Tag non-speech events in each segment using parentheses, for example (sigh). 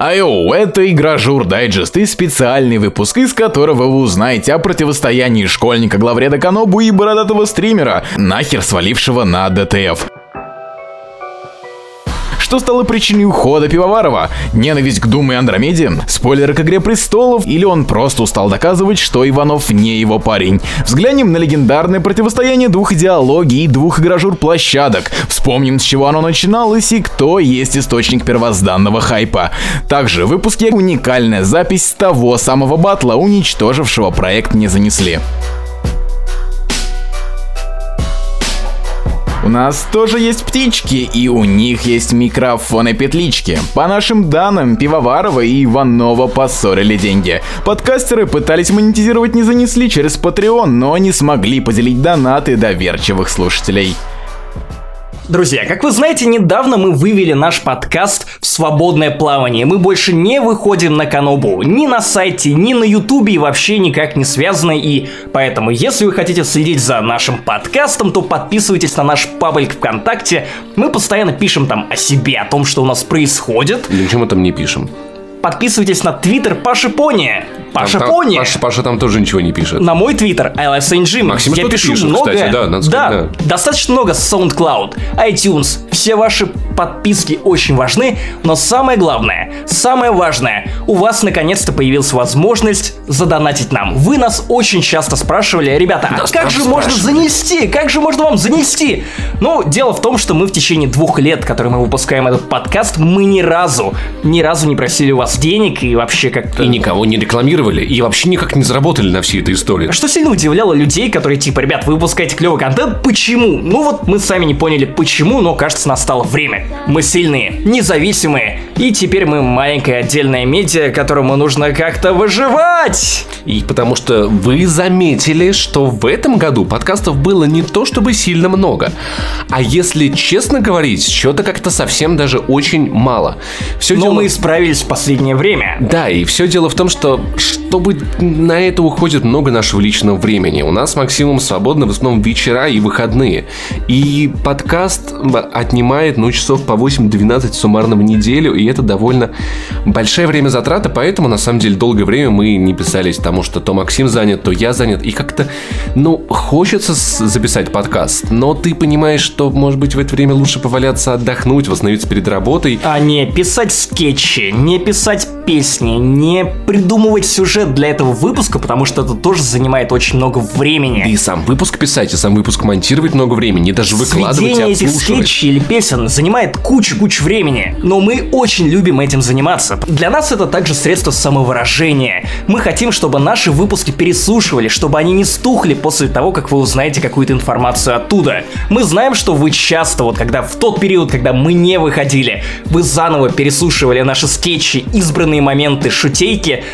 Ayo, это Игрожур Дайджест и специальный выпуск, из которого вы узнаете о противостоянии школьника главреда Канобу и бородатого стримера, нахер свалившего на DTF. Что стало причиной ухода Пивоварова? Ненависть к Doom у и Андромеде? Спойлеры к Игре Престолов? Или он просто устал доказывать, что Иванов не его парень? Взглянем на легендарное противостояние двух идеологий и двух игрожур площадок. Вспомним, с чего оно начиналось и кто есть источник первозданного хайпа. Также в выпуске уникальная запись того самого батла, уничтожившего проект не занесли. У нас тоже есть птички, и у них есть микрофоны-петлички. По нашим данным, Пивоварова и Иванова поссорили деньги. Подкастеры пытались монетизировать не занесли через Patreon, но не смогли поделить донаты доверчивых слушателей. Друзья, как вы знаете, недавно мы вывели наш подкаст в свободное плавание. Мы больше не выходим на Канобу. Ни на сайте, ни на ютубе и вообще никак не связаны. И поэтому, если вы хотите следить за нашим подкастом, то подписывайтесь на наш паблик ВКонтакте. Мы постоянно пишем там о себе, о том, что у нас происходит. Чем мы там не пишем? Подписывайтесь на твиттер Паши Пони. Паша там, Пони. Паша, Паша там тоже ничего не пишет. На мой твиттер ILFSNG. Максим Я пишу пишет, много. кстати, да, надо сказать, да, достаточно много с SoundCloud, iTunes. Все ваши подписки очень важны, но самое главное, самое важное, у вас наконец-то появилась возможность задонатить нам. Вы нас очень часто спрашивали, ребята, а Нас как же можно занести? Как же можно вам занести? Ну, дело в том, что мы в течение двух лет, которые мы выпускаем этот подкаст, мы ни разу, ни разу не просили у вас денег и вообще как-то... И никого не рекламировали, и вообще никак не заработали на всей этой истории. Что сильно удивляло людей, которые типа, ребят, вы выпускаете клевый контент, почему? Ну вот мы сами не поняли почему, но кажется настало время. Мы сильные, независимые, и теперь мы маленькая отдельная медиа, которому нужно как-то выживать. И потому что вы заметили, что в этом году подкастов было не то чтобы сильно много. А если честно говорить, что-то как-то совсем даже очень мало. Все Но дело... мы исправились в последнее время. Да, и все дело в том, что чтобы на это уходит много нашего личного времени. У нас с Максимом свободно в основном вечера и выходные. И подкаст отнимает, ну, часов по 8-12 суммарно в неделю, и это довольно большое время затрата, поэтому, на самом деле, долгое время мы не писались, потому что то Максим занят, то я занят, и как-то, ну, хочется записать подкаст, но ты понимаешь, что, может быть, в это время лучше поваляться, отдохнуть, восстановиться перед работой, А не писать скетчи, не писать песни, не придумывать сюжет для этого выпуска, потому что это тоже занимает очень много времени. Да и сам выпуск писать, и сам выпуск монтировать много времени, и даже выкладывать и Сведение этих отслушивать. скетчей или песен занимает кучу-кучу времени, но мы очень любим этим заниматься. Для нас это также средство самовыражения. Мы хотим, чтобы наши выпуски переслушивали, чтобы они не стухли после того, как вы узнаете какую-то информацию оттуда. Мы знаем, что вы часто, вот когда в тот период, когда мы не выходили, вы заново переслушивали наши скетчи, избранные моменты, шутейки,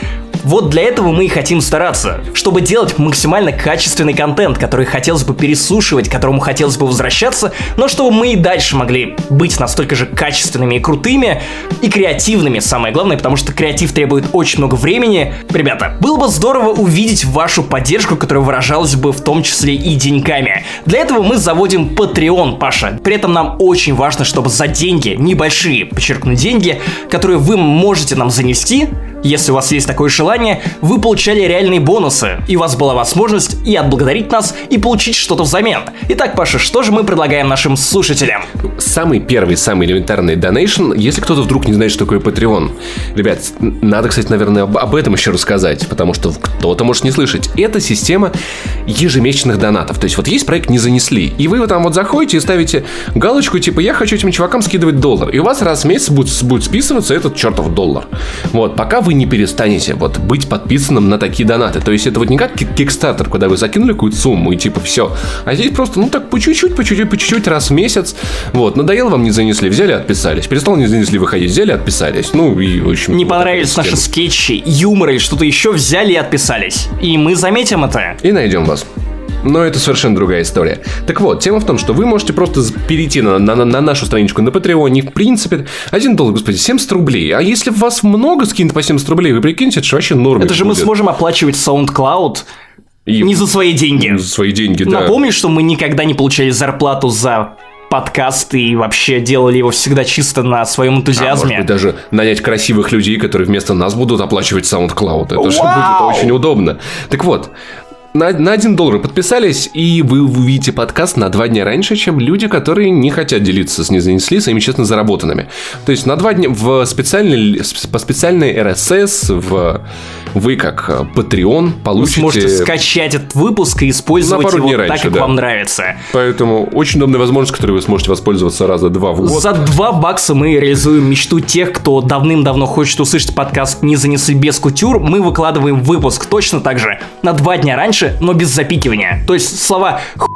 вот для этого мы и хотим стараться, чтобы делать максимально качественный контент, который хотелось бы переслушивать, к которому хотелось бы возвращаться, но чтобы мы и дальше могли быть настолько же качественными и крутыми, и креативными, самое главное, потому что креатив требует очень много времени. Ребята, было бы здорово увидеть вашу поддержку, которая выражалась бы в том числе и деньгами. Для этого мы заводим Patreon, Паша. При этом нам очень важно, чтобы за деньги, небольшие, подчеркну, деньги, которые вы можете нам занести, если у вас есть такое желание, вы получали реальные бонусы, и у вас была возможность и отблагодарить нас, и получить что-то взамен. Итак, Паша, что же мы предлагаем нашим слушателям? Самый первый, самый элементарный донейшн, если кто-то вдруг не знает, что такое Patreon. Ребят, надо, кстати, наверное, об, этом еще рассказать, потому что кто-то может не слышать. Это система ежемесячных донатов. То есть вот есть проект «Не занесли», и вы там вот заходите и ставите галочку, типа, я хочу этим чувакам скидывать доллар. И у вас раз в месяц будет, будет списываться этот чертов доллар. Вот, пока вы не перестанете вот быть подписанным на такие донаты. То есть это вот не как кик- Kickstarter, когда вы закинули какую-то сумму и типа все. А здесь просто, ну так по чуть-чуть, по чуть-чуть, по чуть-чуть раз в месяц. Вот, надоело вам не занесли, взяли, отписались. Перестал не занесли выходить, взяли, отписались. Ну и в общем. Не вот понравились наши скетчи, юмор или что-то еще, взяли и отписались. И мы заметим это. И найдем вас. Но это совершенно другая история. Так вот, тема в том, что вы можете просто перейти на, на- на нашу страничку на Патреоне. В принципе, 1 доллар, господи, 70 рублей. А если вас много скинет по 70 рублей, вы прикиньте, это же вообще норм. Это же мы сможем оплачивать SoundCloud И не за свои деньги. за свои деньги, да. Напомню, что мы никогда не получали зарплату за подкаст и вообще делали его всегда чисто на своем А, может энтузиазме. быть, даже нанять красивых людей, которые вместо нас будут оплачивать SoundCloud. Это же будет Вау! очень удобно. Так вот, на, на 1 доллар подписались, и вы увидите подкаст на два дня раньше, чем люди, которые не хотят делиться с незанесли своими честно заработанными. То есть на два дня в специальный, по специальной RSS в, вы как э, Patreon Вы получите... сможете скачать этот выпуск и использовать На пару его дней так, раньше, как да. вам нравится. Поэтому очень удобная возможность, которой вы сможете воспользоваться раза два в год. За 2 бакса мы реализуем мечту тех, кто давным-давно хочет услышать подкаст «Не занесли без кутюр». Мы выкладываем выпуск точно так же, на два дня раньше, но без запикивания. То есть слова «хуй»,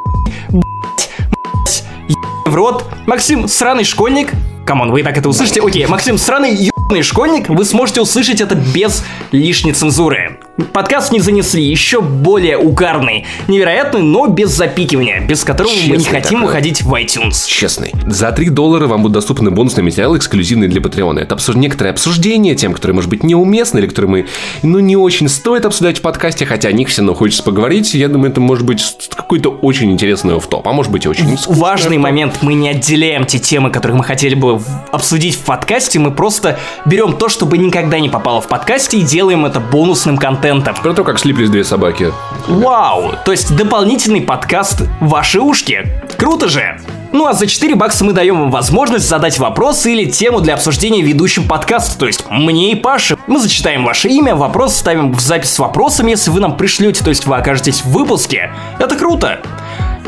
«блядь», «мать», «ебаный в рот», «Максим, сраный школьник», Come on, вы и так это услышите. Окей, Максим, сраный ебаный школьник, вы сможете услышать это без лишней цензуры. Подкаст не занесли, еще более угарный, невероятный, но без запикивания, без которого мы не Честный хотим такой. выходить в iTunes. честный. За 3 доллара вам будут доступны бонусные материалы, эксклюзивные для Патреона. Это обсуж... некоторые обсуждения, тем, которые, может быть, неуместны, или которые мы, ну, не очень стоит обсуждать в подкасте, хотя о них все равно хочется поговорить. Я думаю, это может быть какой-то очень интересный в топ а может быть очень Важный момент, мы не отделяем те темы, которые мы хотели бы обсудить в подкасте, мы просто берем то, чтобы никогда не попало в подкасте и делаем это бонусным контентом. Про то, как слиплись две собаки. Вау! То есть дополнительный подкаст ваши ушки. Круто же! Ну а за 4 бакса мы даем вам возможность задать вопрос или тему для обсуждения ведущим подкаста, то есть мне и Паше. Мы зачитаем ваше имя, вопрос ставим в запись с вопросом, если вы нам пришлете, то есть вы окажетесь в выпуске. Это круто!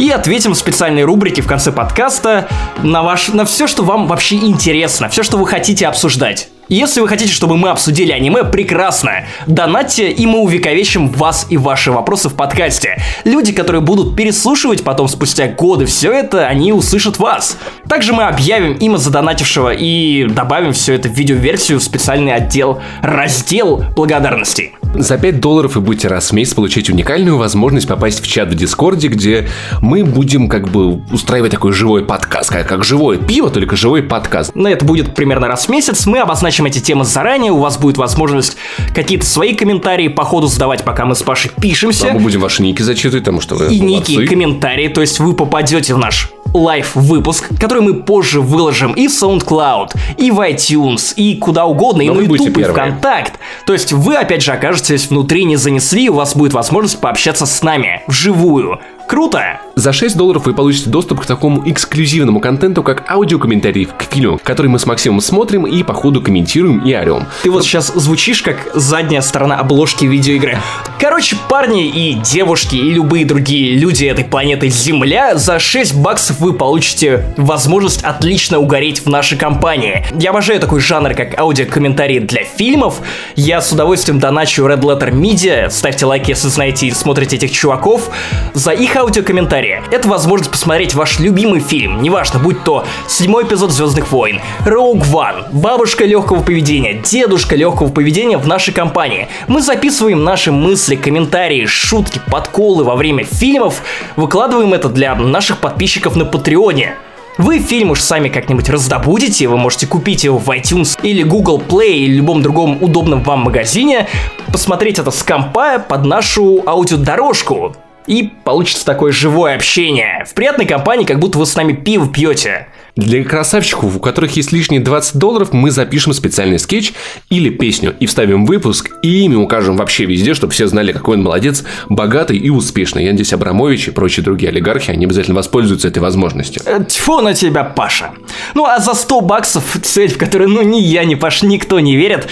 И ответим в специальной рубрике в конце подкаста на, ваш, на все, что вам вообще интересно, все, что вы хотите обсуждать. Если вы хотите, чтобы мы обсудили аниме, прекрасно. Донатьте, и мы увековечим вас и ваши вопросы в подкасте. Люди, которые будут переслушивать потом спустя годы все это, они услышат вас. Также мы объявим имя задонатившего и добавим все это в видеоверсию в специальный отдел, раздел благодарностей. За 5 долларов вы будете раз в месяц получать уникальную возможность попасть в чат в Дискорде, где мы будем как бы устраивать такой живой подкаст, как, как живое пиво, только живой подкаст. Но это будет примерно раз в месяц. Мы обозначим эти темы заранее. У вас будет возможность какие-то свои комментарии по ходу задавать, пока мы с Пашей пишемся. А мы будем ваши ники зачитывать, потому что вы и молодцы. некие комментарии, то есть вы попадете в наш live выпуск, который мы позже выложим и в SoundCloud, и в iTunes, и куда угодно, и Но на вы будете YouTube, и. ВКонтакт. То есть вы опять же окажетесь внутри, не занесли, и у вас будет возможность пообщаться с нами вживую. Круто! За 6 долларов вы получите доступ к такому эксклюзивному контенту, как аудиокомментарий к фильму, который мы с Максимом смотрим и по ходу комментируем и орем. Ты вот сейчас звучишь как задняя сторона обложки видеоигры. Короче, парни и девушки и любые другие люди этой планеты Земля, за 6 баксов вы получите возможность отлично угореть в нашей компании. Я обожаю такой жанр, как аудиокомментарии для фильмов. Я с удовольствием доначу Red Letter Media. Ставьте лайки, если знаете и смотрите этих чуваков. За их аудиокомментарии. Это возможность посмотреть ваш любимый фильм. Неважно, будь то седьмой эпизод Звездных войн, Rogue One, бабушка легкого поведения, дедушка легкого поведения в нашей компании. Мы записываем наши мысли, комментарии, шутки, подколы во время фильмов, выкладываем это для наших подписчиков на Патреоне. Вы фильм уж сами как-нибудь раздобудете, вы можете купить его в iTunes или Google Play или любом другом удобном вам магазине, посмотреть это с компа под нашу аудиодорожку. И получится такое живое общение. В приятной компании, как будто вы с нами пиво пьете. Для красавчиков, у которых есть лишние 20 долларов, мы запишем специальный скетч или песню и вставим выпуск, и имя укажем вообще везде, чтобы все знали, какой он молодец, богатый и успешный. Я надеюсь, Абрамович и прочие другие олигархи, они обязательно воспользуются этой возможностью. Э, Тьфу на тебя, Паша. Ну а за 100 баксов, (laughs) цель, в которую ну ни я, ни Паш, никто не верит,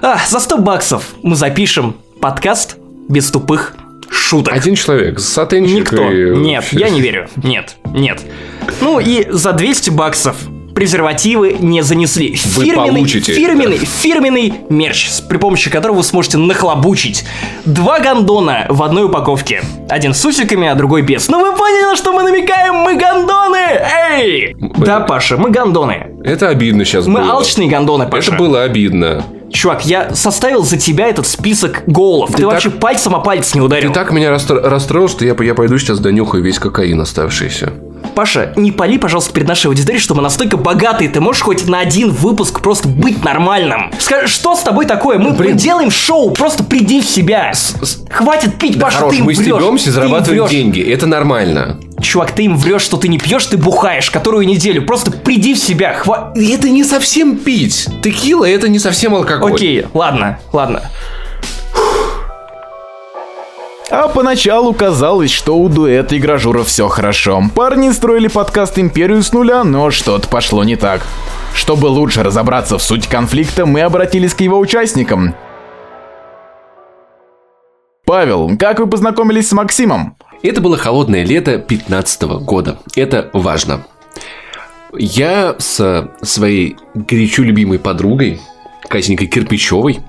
а, за 100 баксов мы запишем подкаст без тупых шуток. Один человек, сатенчик Никто. и- Нет, я не верю. Нет, нет. Ну и за 200 баксов презервативы не занесли. Вы Фирменный, получите. фирменный, фирменный мерч, при помощи которого вы сможете нахлобучить два гондона в одной упаковке. Один с усиками, а другой без. Ну вы поняли, что мы намекаем? Мы гондоны! Эй! Да, Паша, мы гондоны. Это обидно сейчас Мы было. алчные гондоны, Паша. Это было обидно. Чувак, я составил за тебя этот список голов. Ты, так- вообще пальцем о палец не ударил. Ты так меня расстро- расстроил, что я, я пойду сейчас донюхаю весь кокаин оставшийся. Паша, не пали, пожалуйста, перед нашей аудиторией, что мы настолько богатые. Ты можешь хоть на один выпуск просто быть нормальным. Скажи, что с тобой такое? Мы, мы делаем шоу, просто приди в себя. Хватит пить, Паша, Хорош, ты мы врешь, стебемся и ты зарабатываем деньги. Это нормально. Чувак, ты им врешь, что ты не пьешь, ты бухаешь которую неделю. Просто приди в себя, хва... Это не совсем пить. Текила это не совсем алкоголь. Окей, ладно, ладно. А поначалу казалось, что у дуэта и Гражура все хорошо. Парни строили подкаст «Империю» с нуля, но что-то пошло не так. Чтобы лучше разобраться в суть конфликта, мы обратились к его участникам. Павел, как вы познакомились с Максимом? Это было холодное лето 15 года. Это важно. Я с своей горячо любимой подругой, Катенькой Кирпичевой,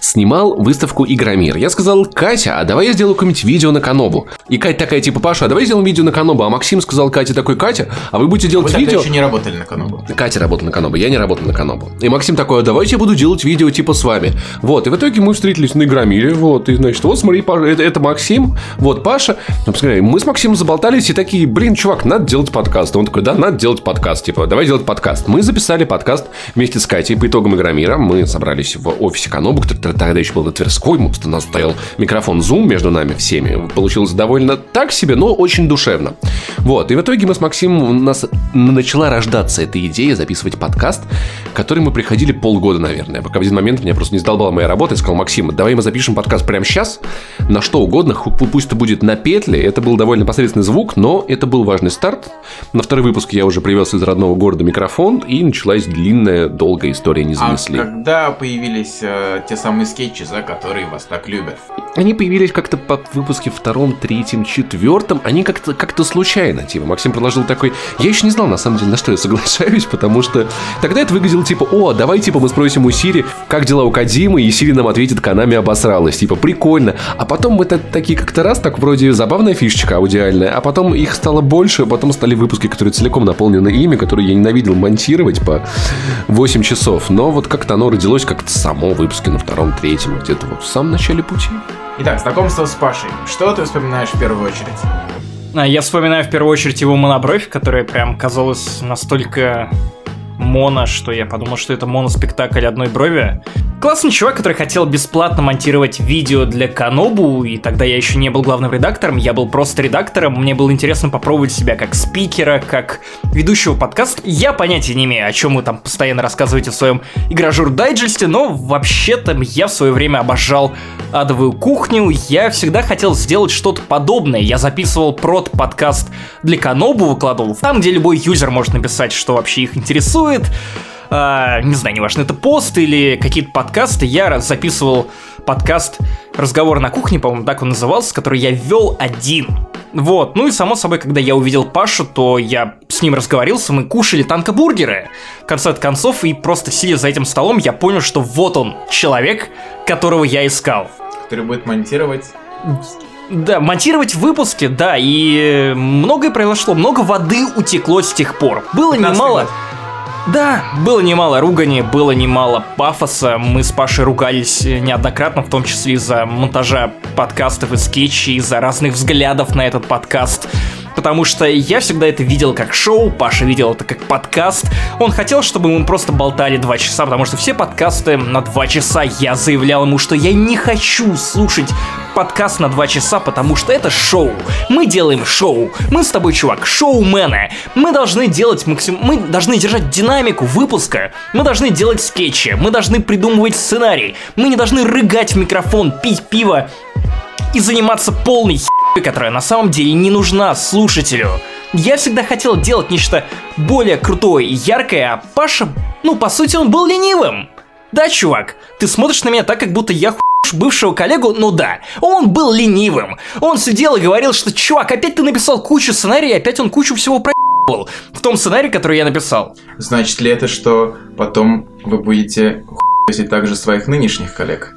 снимал выставку Игромир. Я сказал, Катя, а давай я сделаю какое-нибудь видео на Канобу. И Катя такая, типа, Паша, а давай сделаем видео на Канобу. А Максим сказал Кате такой, Катя, а вы будете делать Вы видео... еще не работали на Канобу. Катя работала на Канобу, я не работал на Канобу. И Максим такой, а давайте я буду делать видео типа с вами. Вот, и в итоге мы встретились на Игромире, вот, и значит, вот смотри, Паша, это, это Максим, вот Паша. Ну, посмотри, мы с Максимом заболтались и такие, блин, чувак, надо делать подкаст. Он такой, да, надо делать подкаст, типа, давай делать подкаст. Мы записали подкаст вместе с Катей по итогам Игромира. Мы собрались в офисе Канобу, который тогда еще был на Тверской, у нас стоял микрофон Zoom между нами всеми. Получилось довольно так себе, но очень душевно. Вот, и в итоге мы с Максимом, у нас начала рождаться эта идея записывать подкаст, который мы приходили полгода, наверное. Пока в один момент меня просто не сдолбала моя работа, я сказал, Максим, давай мы запишем подкаст прямо сейчас, на что угодно, пусть это будет на петле. Это был довольно посредственный звук, но это был важный старт. На второй выпуск я уже привез из родного города микрофон, и началась длинная, долгая история не занесли. А когда появились э, те самые скетчи, за которые вас так любят? Они появились как-то по выпуске втором, третьем, четвертом. Они как-то как случайно. Типа, Максим предложил такой... Я еще не знал, на самом деле, на что я соглашаюсь, (laughs) потому что тогда это выглядело типа, о, давай, типа, мы спросим у Сири, как дела у Кадимы, и Сири нам ответит, Канами обосралась. Типа, прикольно. А потом мы так, такие как-то раз, так вроде забавная фишечка аудиальная, а потом их стало больше, а потом стали выпуски, которые целиком наполнены ими, которые я ненавидел монтировать по 8 часов. Но вот как-то оно родилось как-то само в выпуске на втором, третьем, где-то вот в самом начале пути. Итак, знакомство с Пашей. Что ты вспоминаешь в первую очередь? А, я вспоминаю в первую очередь его монобровь, которая прям казалась настолько моно, что я подумал, что это моноспектакль одной брови. Классный чувак, который хотел бесплатно монтировать видео для Канобу, и тогда я еще не был главным редактором, я был просто редактором, мне было интересно попробовать себя как спикера, как ведущего подкаста. Я понятия не имею, о чем вы там постоянно рассказываете в своем игражур дайджесте, но вообще-то я в свое время обожал адовую кухню, я всегда хотел сделать что-то подобное. Я записывал прод подкаст для Канобу, выкладывал там, где любой юзер может написать, что вообще их интересует, э, не знаю, неважно, это пост или какие-то подкасты, я записывал подкаст «Разговор на кухне», по-моему, так он назывался, который я вел один. Вот, ну и само собой, когда я увидел Пашу, то я с ним разговорился, мы кушали танкобургеры. В конце концов, и просто сидя за этим столом, я понял, что вот он, человек, которого я искал. Который будет монтировать да, монтировать выпуски, да, и многое произошло, много воды утекло с тех пор. Было немало... Год. Да, было немало ругани, было немало пафоса. Мы с Пашей ругались неоднократно, в том числе из-за монтажа подкастов и скетчей, из-за разных взглядов на этот подкаст потому что я всегда это видел как шоу, Паша видел это как подкаст. Он хотел, чтобы мы просто болтали два часа, потому что все подкасты на два часа я заявлял ему, что я не хочу слушать подкаст на два часа, потому что это шоу. Мы делаем шоу. Мы с тобой, чувак, шоумены. Мы должны делать максимум... Мы должны держать динамику выпуска. Мы должны делать скетчи. Мы должны придумывать сценарий. Мы не должны рыгать в микрофон, пить пиво и заниматься полной херой, которая на самом деле не нужна слушателю. Я всегда хотел делать нечто более крутое и яркое, а Паша, ну, по сути, он был ленивым. Да, чувак, ты смотришь на меня так, как будто я бывшего коллегу, ну да, он был ленивым. Он сидел и говорил, что, чувак, опять ты написал кучу сценарий, опять он кучу всего про в том сценарии, который я написал. Значит ли это, что потом вы будете хуй также своих нынешних коллег?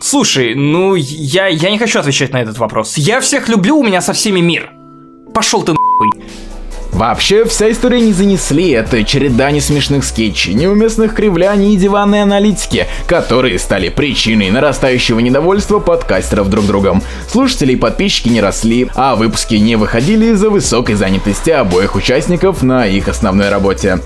Слушай, ну я, я не хочу отвечать на этот вопрос. Я всех люблю, у меня со всеми мир. Пошел ты нахуй. Вообще, вся история не занесли, это череда несмешных скетчей, неуместных кривляний и диванной аналитики, которые стали причиной нарастающего недовольства подкастеров друг другом. Слушатели и подписчики не росли, а выпуски не выходили из-за высокой занятости обоих участников на их основной работе.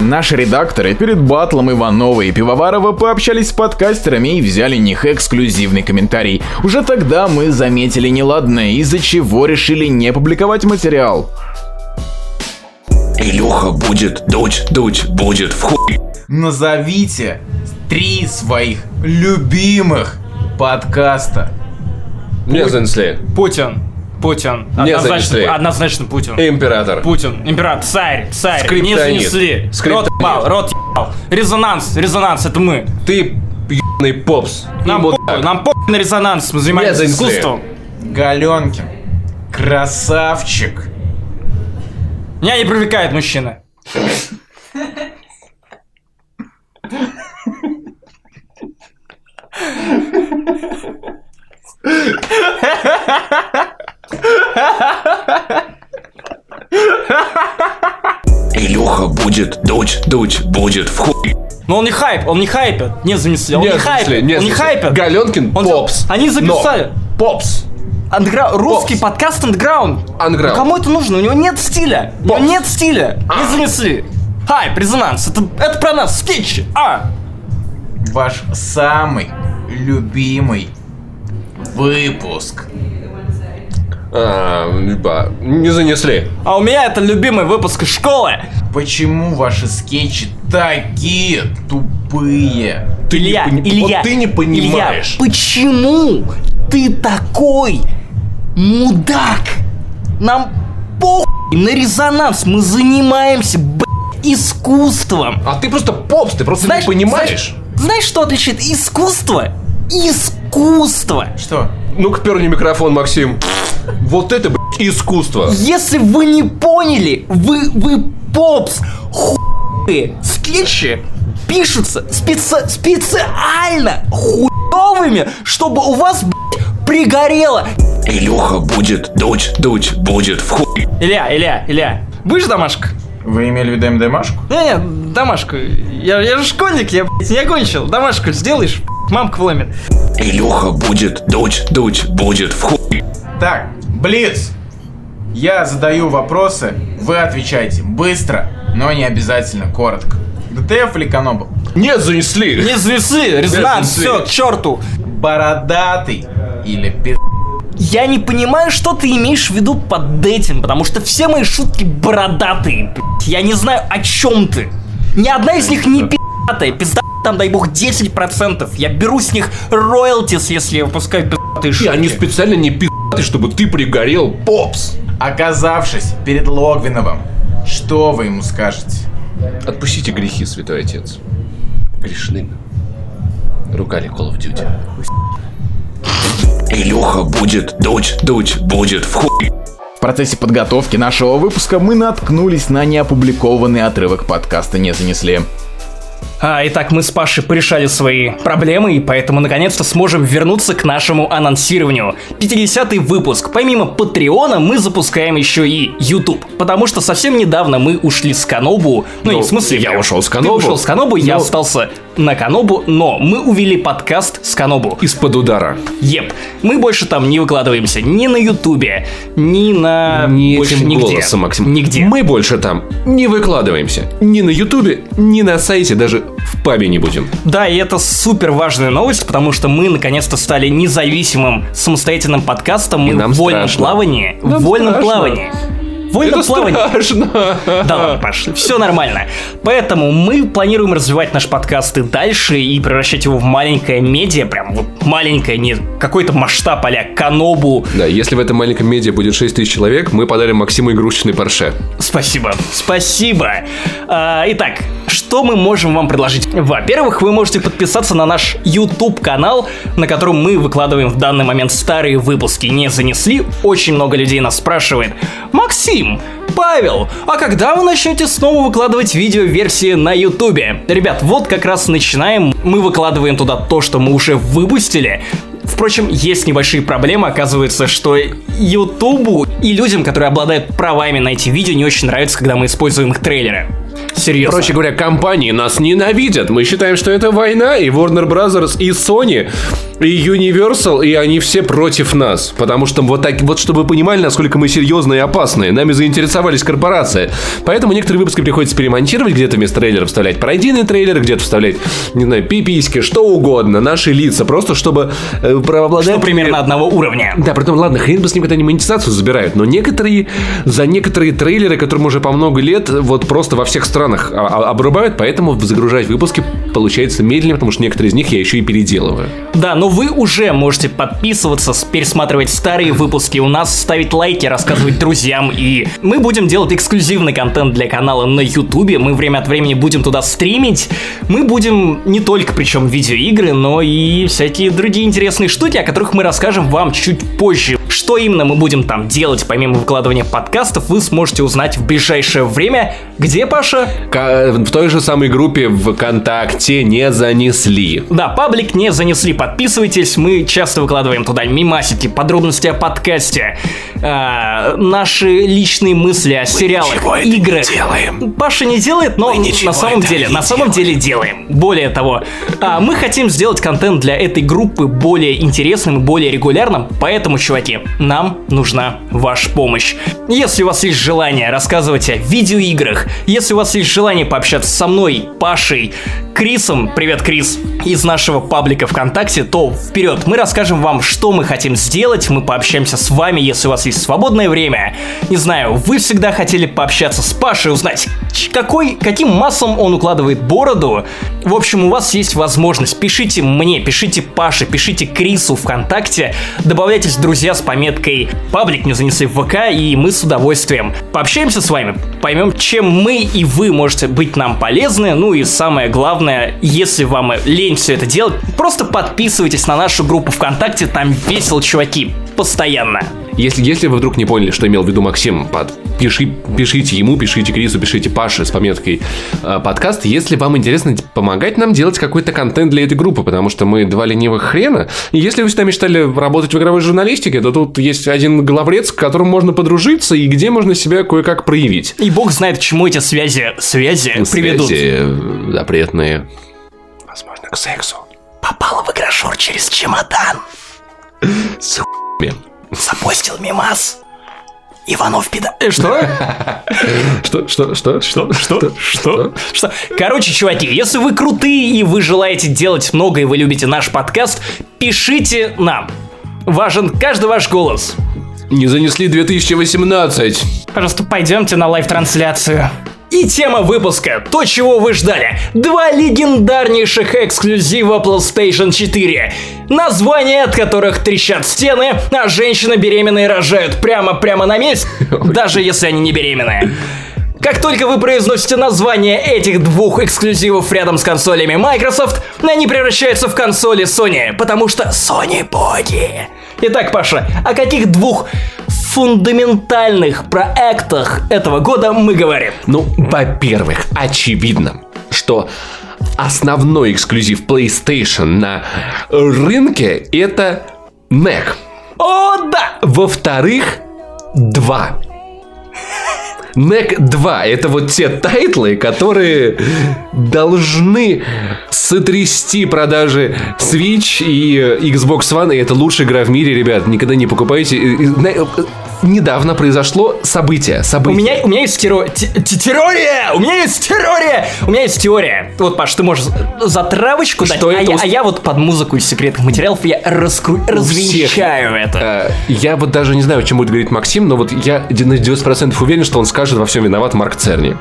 Наши редакторы перед батлом Иванова и Пивоварова пообщались с подкастерами и взяли них эксклюзивный комментарий. Уже тогда мы заметили неладное, из-за чего решили не публиковать материал. Илюха будет дуть, дуть будет в хуй. Назовите три своих любимых подкаста. Не занесли. Путин. Путин. Не Однозначно, занесли. однозначно Путин. Император. Путин, император, царь, царь, не занесли. Скриптонит. Рот ебал, рот ебал. Резонанс, резонанс, это мы. Ты ебаный попс. Нам похуй, нам похуй на резонанс, мы занимаемся искусством. Галенкин. Красавчик. Меня не привлекает мужчина. Илюха будет дуть, дуть будет в хуй. Но он не хайп, он не хайпит. Не занесли, он не, Не хайпит. не он не хайпит. Галенкин Он- попс. Они записали. Но попс. Андегра- Русский Попс. подкаст андеграунд. Андеграунд. Ну, кому это нужно? У него нет стиля. У него нет стиля. А. Не занесли. Хайп, резонанс. Это, это про нас, скетчи. А. Ваш самый любимый выпуск. А, не занесли. А у меня это любимый выпуск из школы. Почему ваши скетчи такие тупые? Ты не Илья, пони- Илья, вот ты не понимаешь. Илья, почему ты такой мудак? Нам похуй на резонанс. Мы занимаемся, блядь, искусством. А ты просто попс, ты просто Знаешь, не понимаешь. Знаешь, знаешь, что отличает искусство? Искусство. Что? Ну-ка, перни микрофон, Максим. Вот это, блядь, искусство. Если вы не поняли, вы, вы попс, хуй, скетчи пишутся специ- специально хуевыми, чтобы у вас, блядь, пригорело. Илюха будет дуть, дуть будет в хуй. Илья, Илья, Илья, будешь домашка? Вы имели в виду МДМашку? Не, не, домашку. Я, я же школьник, я, блядь, не окончил. Домашку сделаешь, мамка вломит. Илюха будет дуть, дуть будет в хуй. Так, Блиц. Я задаю вопросы, вы отвечаете быстро, но не обязательно коротко. ДТФ или Канобу? Нет, занесли. Не звезды, резонанс, все, к черту. Бородатый или пи***? Я не понимаю, что ты имеешь в виду под этим, потому что все мои шутки бородатые, блядь. Я не знаю, о чем ты. Ни одна из них не пиздатая. Пизда там, дай бог, 10%. Я беру с них роялтис, если я выпускаю пиздатые И шутки. они специально не пи***ты, чтобы ты пригорел, попс. Оказавшись перед Логвиновым, что вы ему скажете? Отпустите грехи, святой отец. Грешны. Ругали Call of Duty. Илюха будет дуть, дуть будет в хуй. В процессе подготовки нашего выпуска мы наткнулись на неопубликованный отрывок подкаста «Не занесли». А, итак, мы с Пашей порешали свои проблемы, и поэтому наконец-то сможем вернуться к нашему анонсированию. 50-й выпуск. Помимо Патреона мы запускаем еще и YouTube, потому что совсем недавно мы ушли с Канобу. Ну, Ну, не в смысле, я ушел с Ты Канобу. ушел с Канобу, я Ну. остался на Канобу, но мы увели подкаст с Канобу. Из-под удара. Еп, мы больше там не выкладываемся ни на Ютубе, ни на... Не больше этим нигде. голосом, Максим. Нигде. Мы больше там не выкладываемся. Ни на Ютубе, ни на сайте, даже в пабе не будем. Да, и это супер важная новость, потому что мы наконец-то стали независимым самостоятельным подкастом. Мы нам в вольном страшно. плавании. Нам в вольном страшно. плавании. Вольном Это плавании. страшно. Да ладно, Паш, все нормально. Поэтому мы планируем развивать наш подкаст и дальше, и превращать его в маленькое медиа, прям вот маленькое, не какой-то масштаб а Канобу. Да, если в этом маленьком медиа будет 6 тысяч человек, мы подарим Максиму игрушечный Порше. Спасибо, спасибо. А, итак, что мы можем вам предложить? Во-первых, вы можете подписаться на наш YouTube канал, на котором мы выкладываем в данный момент старые выпуски. Не занесли? Очень много людей нас спрашивает. Максим, Павел, а когда вы начнете снова выкладывать видео-версии на YouTube? Ребят, вот как раз начинаем. Мы выкладываем туда то, что мы уже выпустили. Впрочем, есть небольшие проблемы. Оказывается, что Ютубу и людям, которые обладают правами на эти видео, не очень нравится, когда мы используем их трейлеры. Серьезно. Проще говоря, компании нас ненавидят. Мы считаем, что это война, и Warner Brothers, и Sony, и Universal, и они все против нас. Потому что вот так, вот чтобы вы понимали, насколько мы серьезные и опасные. Нами заинтересовались корпорации. Поэтому некоторые выпуски приходится перемонтировать, где-то вместо трейлера вставлять пародийный трейлер, где-то вставлять, не знаю, пиписьки, что угодно, наши лица, просто чтобы э, преобладать... Что примерно одного уровня. Да, при том, ладно, хрен бы с ним, когда они монетизацию забирают, но некоторые, за некоторые трейлеры, которым уже по много лет, вот просто во всех странах а- а- обрубают, поэтому загружать выпуски получается медленнее, потому что некоторые из них я еще и переделываю. Да, но вы уже можете подписываться, пересматривать старые выпуски у нас, ставить лайки, рассказывать друзьям, и мы будем делать эксклюзивный контент для канала на Ютубе, мы время от времени будем туда стримить, мы будем не только причем видеоигры, но и всякие другие интересные штуки, о которых мы расскажем вам чуть позже. Что именно мы будем там делать, помимо выкладывания подкастов, вы сможете узнать в ближайшее время. Где, Паша? В той же самой группе ВКонтакте не занесли. Да, паблик не занесли, подписывайтесь, мы часто выкладываем туда мимасики, подробности о подкасте, а, наши личные мысли о сериалах, играх. Паша не делает, но на самом деле, на самом деле делаем. Более того, а, мы хотим сделать контент для этой группы более интересным и более регулярным, поэтому, чуваки, нам нужна ваша помощь. Если у вас есть желание рассказывать о видеоиграх, если у вас есть желание пообщаться со мной, Пашей, Крисом, привет, Крис, из нашего паблика ВКонтакте, то вперед, мы расскажем вам, что мы хотим сделать, мы пообщаемся с вами, если у вас есть свободное время. Не знаю, вы всегда хотели пообщаться с Пашей, узнать, какой, каким маслом он укладывает бороду. В общем, у вас есть возможность. Пишите мне, пишите Паше, пишите Крису ВКонтакте, добавляйтесь друзья с пометкой «Паблик не занесли в ВК», и мы с удовольствием пообщаемся с вами, поймем, чем мы и вы можете быть нам полезны, ну и самое главное, если вам лень все это делать, просто подписывайтесь на нашу группу ВКонтакте, там весело, чуваки, постоянно. Если, если вы вдруг не поняли, что имел в виду Максим, под, пиши, пишите ему, пишите Крису, пишите Паше с пометкой э, подкаст, если вам интересно помогать нам делать какой-то контент для этой группы, потому что мы два ленивых хрена. И если вы всегда мечтали работать в игровой журналистике, то тут есть один главрец, к которому можно подружиться и где можно себя кое-как проявить. И бог знает, к чему эти связи, связи, приведут. Связи, запретные. Возможно, к сексу. Попал в игрожур через чемодан. С. Запостил мимас. Иванов педа... Э, (laughs) Что? Что, что, что, что, что, что? Что? Короче, чуваки, если вы крутые и вы желаете делать много и вы любите наш подкаст, пишите нам. Важен каждый ваш голос. Не занесли 2018. Пожалуйста, пойдемте на live-трансляцию. И тема выпуска, то, чего вы ждали. Два легендарнейших эксклюзива PlayStation 4. Названия от которых трещат стены, а женщины беременные рожают прямо-прямо на месте, (laughs) даже если они не беременные. Как только вы произносите название этих двух эксклюзивов рядом с консолями Microsoft, они превращаются в консоли Sony, потому что Sony боги. Итак, Паша, о каких двух фундаментальных проектах этого года мы говорим? Ну, во-первых, очевидно, что основной эксклюзив PlayStation на рынке это Knack. О, да! Во-вторых, два. Knack 2 это вот те тайтлы, которые должны сотрясти продажи Switch и Xbox One, и это лучшая игра в мире, ребят, никогда не покупайте. Недавно произошло событие, У событие. меня, у меня есть теро- те- те- теория! У меня есть теория! У меня есть теория. Вот, Паш, ты можешь затравочку дать, Что а это я, а я вот под музыку из секретных материалов я раскру... развенчаю это. Э, Я вот даже не знаю, о чем будет говорить Максим, но вот я на 90% уверен, что он скажет, во всем виноват Марк Церни.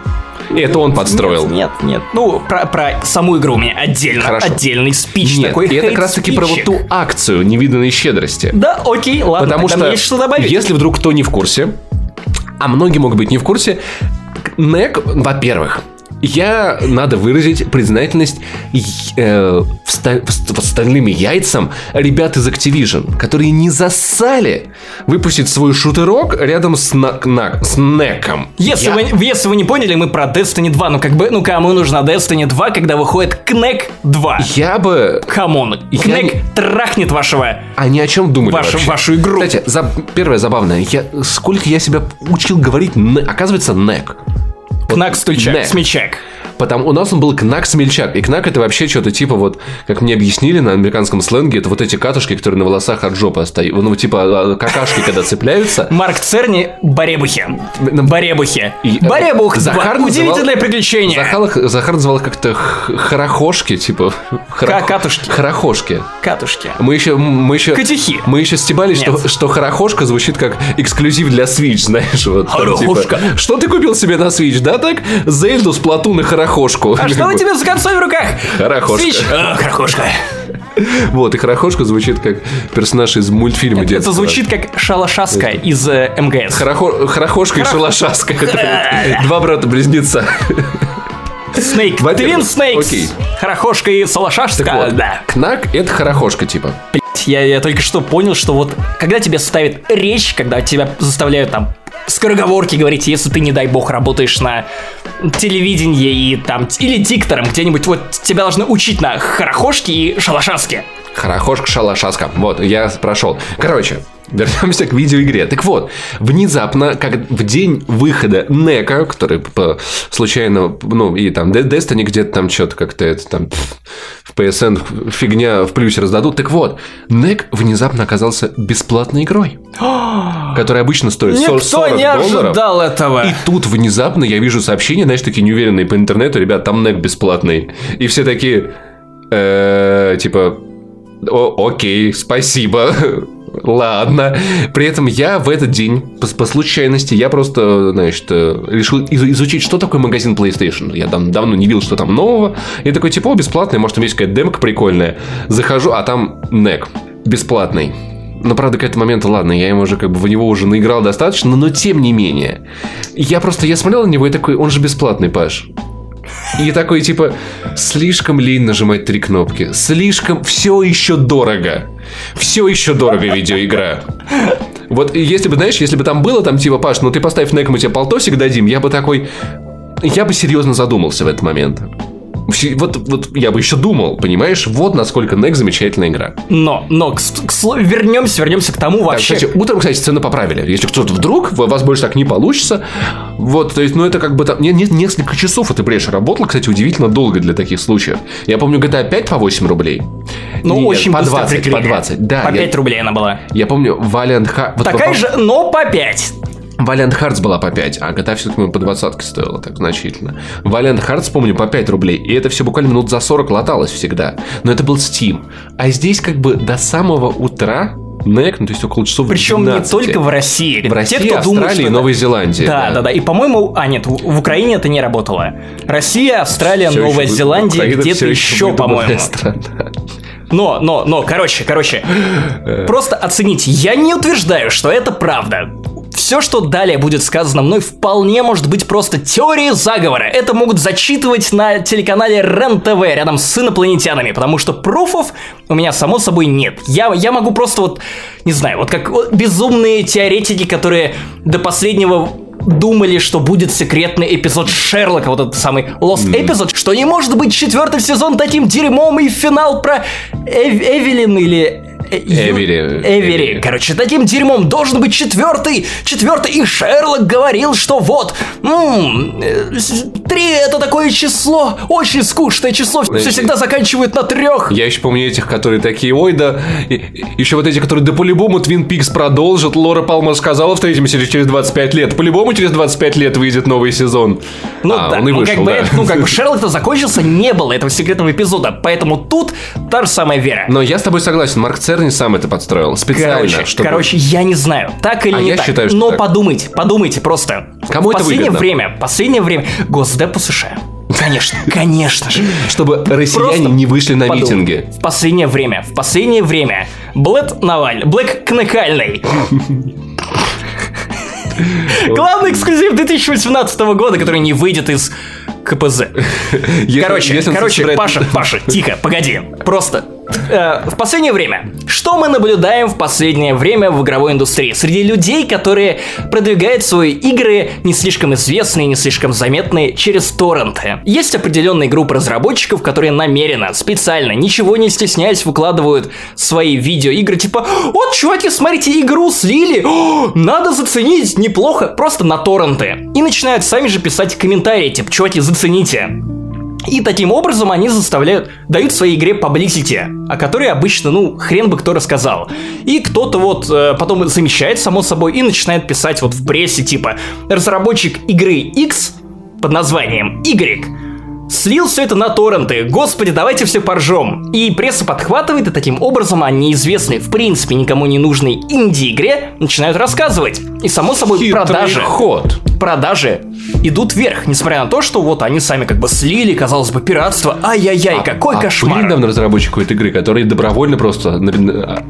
И это он подстроил. Нет, нет. Ну, про, про саму игру у меня отдельно. Хорошо. Отдельный спич Нет, такой. и это (laughs) как раз таки про вот ту акцию невиданной щедрости. Да, окей, ладно, Потому что, есть что добавить. если вдруг кто не в курсе, а многие могут быть не в курсе, Knack, во-первых, я, надо выразить признательность э, вста- вст- остальным яйцам ребят из Activision, которые не зассали выпустить свой шутерок рядом с, на, на- с Knack. Если, Я- вы, если вы не поняли, мы про Destiny 2. Ну, как бы, ну, кому нужна Destiny 2, когда выходит Knack 2? Я бы... Come on, Я Knack не- трахнет вашего... А ни о чем думали Вашу- вообще. вашу игру. Кстати, за, первое забавное. Я, сколько я себя учил говорить, оказывается, NEC. Кнак стульчак, смельчак. Потому у нас он был кнак смельчак. И кнак это вообще что-то типа вот, как мне объяснили на американском сленге, это вот эти катушки, которые на волосах от жопы остаются. Ну, типа а, какашки, когда цепляются. (laughs) Марк Церни Баребухи. Баребухи. Э, Баребух Захар 2. называл- Удивительное приключение. Захар, называл их как-то х- хорохошки, типа. (laughs) катушки. Хорохошки. Катушки. Мы еще, мы еще, Катюхи. мы еще стебались, что, что хорохошка звучит как эксклюзив для Switch, (laughs) знаешь, вот. типа, что ты купил себе на Switch, да так? Зельду, Сплатун и хорохошку. А что у тебя за консоль в руках? Хорохошка. Switch? А, хорохошка. (laughs) Вот, и хорохошка звучит как персонаж из мультфильма детства. Это звучит как шалашаска из э, МГС. Хорохо- Хорохошка и шалашаска. (laughs) Это Два брата-близнеца. Снейк. Твин Снейкс. окей. Хорохошка и салашашка. Вот. Да. Кнак — это хорохошка, типа. Я, я только что понял, что вот когда тебе ставят речь, когда тебя заставляют там скороговорки говорить, если ты, не дай бог, работаешь на телевидении и там, или диктором где-нибудь, вот тебя должны учить на хорохошке и шалашаске. Хорохошка, шалашаска. Вот, я прошел. Короче, вернемся к видеоигре. Так вот, внезапно, как в день выхода Нека, который по- случайно, ну, и там Destiny где-то там что-то как-то это там в PSN фигня в плюсе раздадут. Так вот, Нек внезапно оказался бесплатной игрой, (gasps) которая обычно стоит 40 Никто не долларов. ожидал этого. И тут внезапно я вижу сообщения, знаешь, такие неуверенные по интернету, ребят, там нек бесплатный. И все такие, «Э, типа, «О, окей, спасибо. (laughs) Ладно. При этом я в этот день, по, по случайности, я просто, значит, э, решил из- изучить, что такое магазин PlayStation. Я там давно не видел, что там нового. И такой, типа, о, бесплатный, может, там есть какая-то демка прикольная. Захожу, а там NEC. Бесплатный. Но, правда, к этому моменту, ладно, я ему уже как бы в него уже наиграл достаточно, но тем не менее. Я просто, я смотрел на него и такой, он же бесплатный, Паш. И такой, типа, слишком лень нажимать три кнопки. Слишком все еще дорого. Все еще дорого видеоигра. Вот если бы, знаешь, если бы там было, там, типа, Паш, ну ты поставь нек, мы тебе полтосик дадим, я бы такой... Я бы серьезно задумался в этот момент. Вот, вот я бы еще думал, понимаешь, вот насколько NEC замечательная игра. Но, но, к, к сло- вернемся, вернемся к тому Так, вообще. кстати, утром, кстати, цены поправили. Если кто-то вдруг, у вас больше так не получится. Вот, то есть, ну, это как бы там... Не, не- несколько часов эта брешь работала, кстати, удивительно долго для таких случаев. Я помню, GTA 5 по 8 рублей. ну, Нет, очень по быстро 20, по приклеили. 20. Да, По я, 5 рублей она была. я помню, Valiant Hearts... вот Такая по- же, но по 5. Valiant Hearts была по 5, а GTA все-таки по 20 стоила так значительно. Valiant Hearts, помню, по 5 рублей, и это все буквально минут за 40 латалось всегда. Но это был Steam. А здесь как бы до самого утра NEC, ну то есть около часов Причем не 12. только в России. В России, Те, кто Австралии думает, что и Новой Зеландии. Да, да, да. И, по-моему, а нет, в Украине это не работало. Россия, Австралия, Всё Новая еще- Зеландия, где-то еще, выдуманная по-моему. Но, но, но, короче, короче, просто оцените. Я не утверждаю, что это правда. Все, что далее будет сказано мной, вполне может быть просто теорией заговора. Это могут зачитывать на телеканале РЕН-ТВ рядом с инопланетянами, потому что пруфов у меня, само собой, нет. Я, я могу просто вот, не знаю, вот как безумные теоретики, которые до последнего думали, что будет секретный эпизод Шерлока, вот этот самый Lost Episode, что не может быть четвертый сезон таким дерьмом и финал про Эв- Эвелин или... э, Эвери. Эвери. Короче, таким дерьмом должен быть четвертый. Четвертый. И Шерлок говорил, что вот, э, три это такое число, очень скучное число. Все всегда заканчивают на трех. Я еще помню этих, которые такие, ой, да, еще вот эти, которые, да по-любому Твин Пикс продолжит. Лора Палма сказала в третьем серии через 25 лет. По-любому через 25 лет выйдет новый сезон. Ну а, да, он и ну, вышел, как бы, да. это- ну как бы (laughs) Шерлок-то закончился, не было этого секретного эпизода, поэтому тут та же самая вера. Но я с тобой согласен, Марк Церни сам это подстроил. Специально, Короче, чтобы... короче, я не знаю, так или А не я так. считаю, что но так. подумайте, подумайте просто. Кому в это последнее выгодно? время, последнее время Госдепу США. Конечно, (laughs) конечно же. Чтобы россияне Просто не вышли на подумай. митинги. В последнее время, в последнее время Блэд Наваль, Блэк Кнекальный. (laughs) Главный эксклюзив 2018 года, который не выйдет из КПЗ. Короче, короче, Паша, Паша, тихо, погоди. Просто Э, в последнее время. Что мы наблюдаем в последнее время в игровой индустрии? Среди людей, которые продвигают свои игры не слишком известные, не слишком заметные через торренты. Есть определенные группы разработчиков, которые намеренно, специально, ничего не стесняясь, выкладывают свои видеоигры, типа «Вот, чуваки, смотрите, игру слили! О, надо заценить! Неплохо!» Просто на торренты. И начинают сами же писать комментарии, типа «Чуваки, зацените!» И таким образом они заставляют, дают своей игре publicity, о которой обычно, ну, хрен бы кто рассказал. И кто-то вот э, потом замечает, само собой, и начинает писать вот в прессе, типа, разработчик игры X под названием Y слил все это на торренты. Господи, давайте все поржем. И пресса подхватывает, и таким образом о неизвестной, в принципе, никому не нужной инди-игре начинают рассказывать. И само собой Хитрый продажи. ход. Продажи идут вверх, несмотря на то, что вот они сами как бы слили, казалось бы, пиратство. Ай-яй-яй, какой а кошмар. Были недавно разработчику этой игры, которые добровольно просто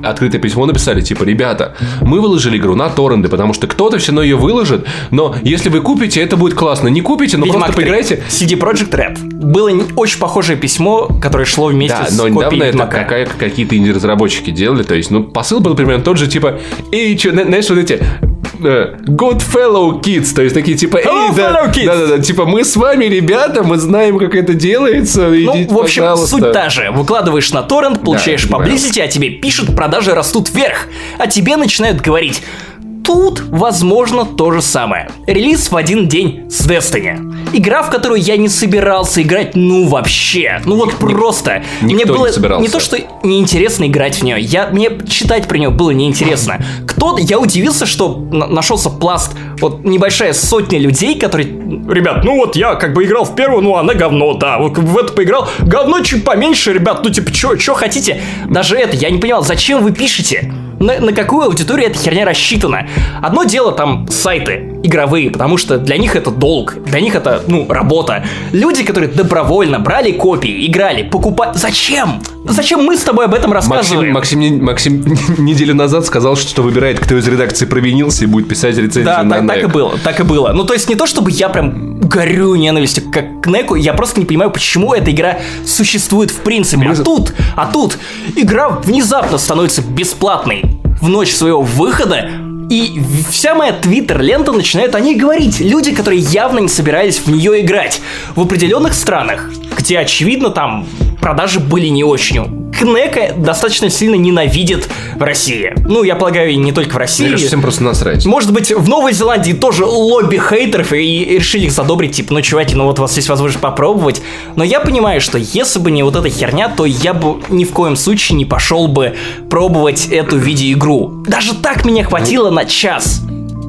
открытое письмо написали, типа, ребята, мы выложили игру на торренты, потому что кто-то все равно ее выложит, но если вы купите, это будет классно. Не купите, но Ведьмак просто 3. поиграйте. CD Projekt Red. Было очень похожее письмо, которое шло вместе Да, с но недавно это какая- какие-то инди-разработчики делали, то есть, ну, посыл был примерно тот же, типа, эй, чё, на- знаешь, вот эти, э, good fellow kids, то есть такие, типа, эй, Hello, да, kids. да, да, да, типа, мы с вами, ребята, мы знаем, как это делается, Ну, идите, в общем, пожалуйста». суть та же. Выкладываешь на торрент, получаешь понимаю. поблизости, а тебе пишут, продажи растут вверх. А тебе начинают говорить, Тут, возможно, то же самое. Релиз в один день с Destiny. Игра, в которую я не собирался играть, ну вообще. Ну вот просто. никто мне не было собирался. не то, что неинтересно играть в нее. Я, мне читать про нее было неинтересно. Кто я удивился, что на- нашелся пласт, вот небольшая сотня людей, которые... Ребят, ну вот я как бы играл в первую, ну она говно, да. Вот в это поиграл. Говно чуть поменьше, ребят, ну типа, что хотите? Даже это, я не понимал, зачем вы пишете? На, на какую аудиторию эта херня рассчитана? Одно дело там сайты игровые, потому что для них это долг, для них это, ну, работа. Люди, которые добровольно брали копии, играли, покупали... Зачем? Зачем мы с тобой об этом Максим, рассказываем? Максим, не- Максим (laughs) неделю назад сказал, что выбирает, кто из редакции провинился и будет писать рецензию Да, на так, так и было, так и было. Ну, то есть не то, чтобы я прям горю ненавистью как к Неку, я просто не понимаю, почему эта игра существует в принципе. А тут, а тут игра внезапно становится бесплатной в ночь своего выхода, и вся моя твиттер-лента начинает о ней говорить. Люди, которые явно не собирались в нее играть. В определенных странах, где, очевидно, там продажи были не очень. Кнека достаточно сильно ненавидит в России. Ну, я полагаю, и не только в России. Мне всем просто насрать. Может быть, в Новой Зеландии тоже лобби хейтеров и решили их задобрить, типа, ну, чуваки, ну вот у вас есть возможность попробовать. Но я понимаю, что если бы не вот эта херня, то я бы ни в коем случае не пошел бы пробовать эту видеоигру. Даже так меня хватило на час.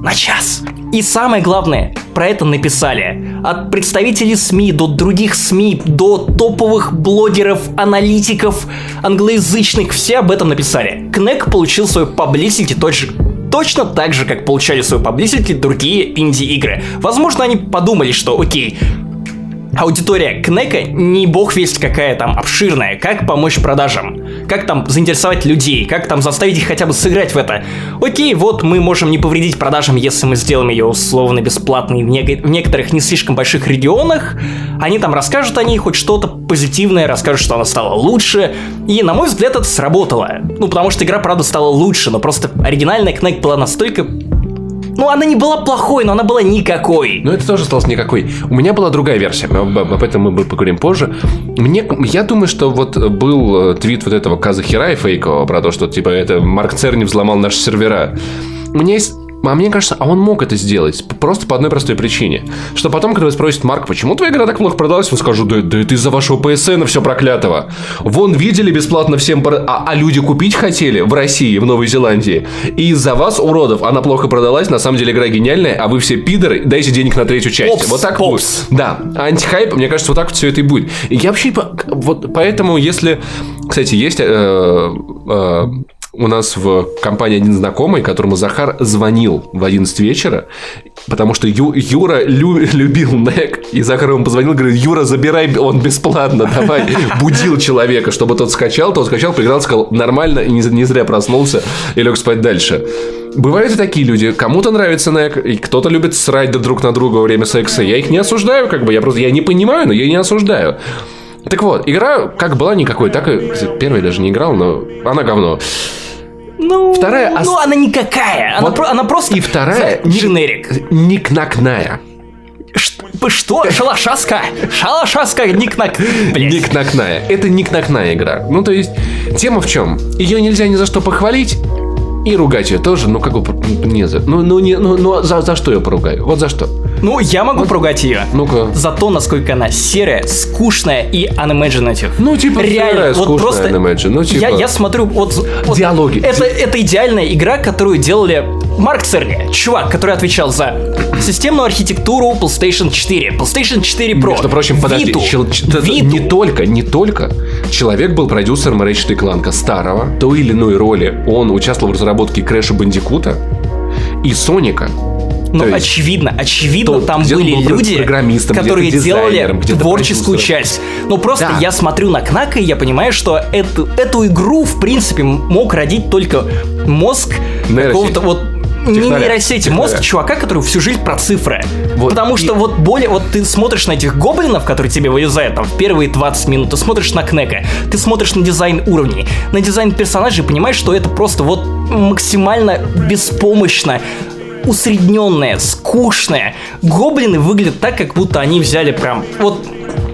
На час. И самое главное, про это написали. От представителей СМИ до других СМИ, до топовых блогеров, аналитиков, англоязычных, все об этом написали. Кнек получил свою publicity точно, точно так же, как получали свою publicity другие инди-игры. Возможно, они подумали, что окей, аудитория Кнека не бог весть какая там обширная. Как помочь продажам? Как там заинтересовать людей? Как там заставить их хотя бы сыграть в это? Окей, вот мы можем не повредить продажам, если мы сделаем ее условно бесплатной в, нег- в некоторых не слишком больших регионах. Они там расскажут о ней хоть что-то позитивное, расскажут, что она стала лучше. И, на мой взгляд, это сработало. Ну, потому что игра, правда, стала лучше, но просто оригинальная Кнек была настолько ну, она не была плохой, но она была никакой. Но это тоже осталось никакой. У меня была другая версия, об, об этом мы поговорим позже. Мне, я думаю, что вот был э, твит вот этого Каза Хирая фейкового про то, что типа это Марк Церни взломал наши сервера. У меня есть а мне кажется, а он мог это сделать просто по одной простой причине. Что потом, когда вы спросите, Марк, почему твоя игра так плохо продалась, он скажет, да, да это из-за вашего PSN все проклятого. Вон видели бесплатно всем, а, а люди купить хотели в России, в Новой Зеландии. И из-за вас, уродов, она плохо продалась, на самом деле игра гениальная, а вы все пидоры, дайте денег на третью часть. Попс, вот так попс. будет. Да, антихайп, мне кажется, вот так вот все это и будет. И я вообще, вот поэтому, если, кстати, есть э, э, у нас в компании один знакомый, которому Захар звонил в 11 вечера, потому что Ю- Юра лю- любил Нек, и Захар ему позвонил, говорит, Юра, забирай, он бесплатно, давай. Будил человека, чтобы тот скачал, тот скачал, поиграл, сказал, нормально, и не, не зря проснулся, и лег спать дальше. Бывают и такие люди, кому-то нравится Нек, и кто-то любит срать друг на друга во время секса. Я их не осуждаю, как бы, я просто, я не понимаю, но я не осуждаю. Так вот, игра как была никакой, так и... Первая даже не играл, но она говно. Ну, Вторая ос- ну она никакая. Она, Вот про- она просто И вторая... знаешь, дженерик. Никнакная. Что? что? Шалашаска? Шалашаска, никнак. Никнакная. Это никнакная игра. Ну, то есть, тема в чем? Ее нельзя ни за что похвалить, и ругать ее тоже, ну как бы не за. Ну, ну, не, ну, ну за, за что я поругаю? Вот за что. Ну, я могу поругать ее. Ну-ка. За то, насколько она серая, скучная и unimaginative. Ну, типа, реально, серая, вот скучная просто. unimagine. Ну, типа- я, я смотрю, вот, вот Диалоги. Это, это идеальная игра, которую делали Марк Церни, чувак, который отвечал за системную архитектуру PlayStation 4, PlayStation 4 Pro. Между прочим, подожди, Vita, чел- Vita. не только, не только человек был продюсером Ratchet Clank старого, той или иной роли он участвовал в разработке Крэша Бандикута и Соника. Ну, есть- очевидно, очевидно, То- там были был люди, которые делали творческую часть. Ну, просто Да. я смотрю на Кнака, и я понимаю, что эту, эту игру, в принципе, мог родить только мозг какого-то вот не Технаря. нейросети, мозг чувака, который всю жизнь про цифры. Вот Потому и- что вот более, вот ты смотришь на этих гоблинов, которые тебе вылезают там в первые 20 минут, ты смотришь на Кнека, ты смотришь на дизайн уровней, на дизайн персонажей, понимаешь, что это просто вот максимально беспомощно усредненное, скучное. Гоблины выглядят так, как будто они взяли прям... Вот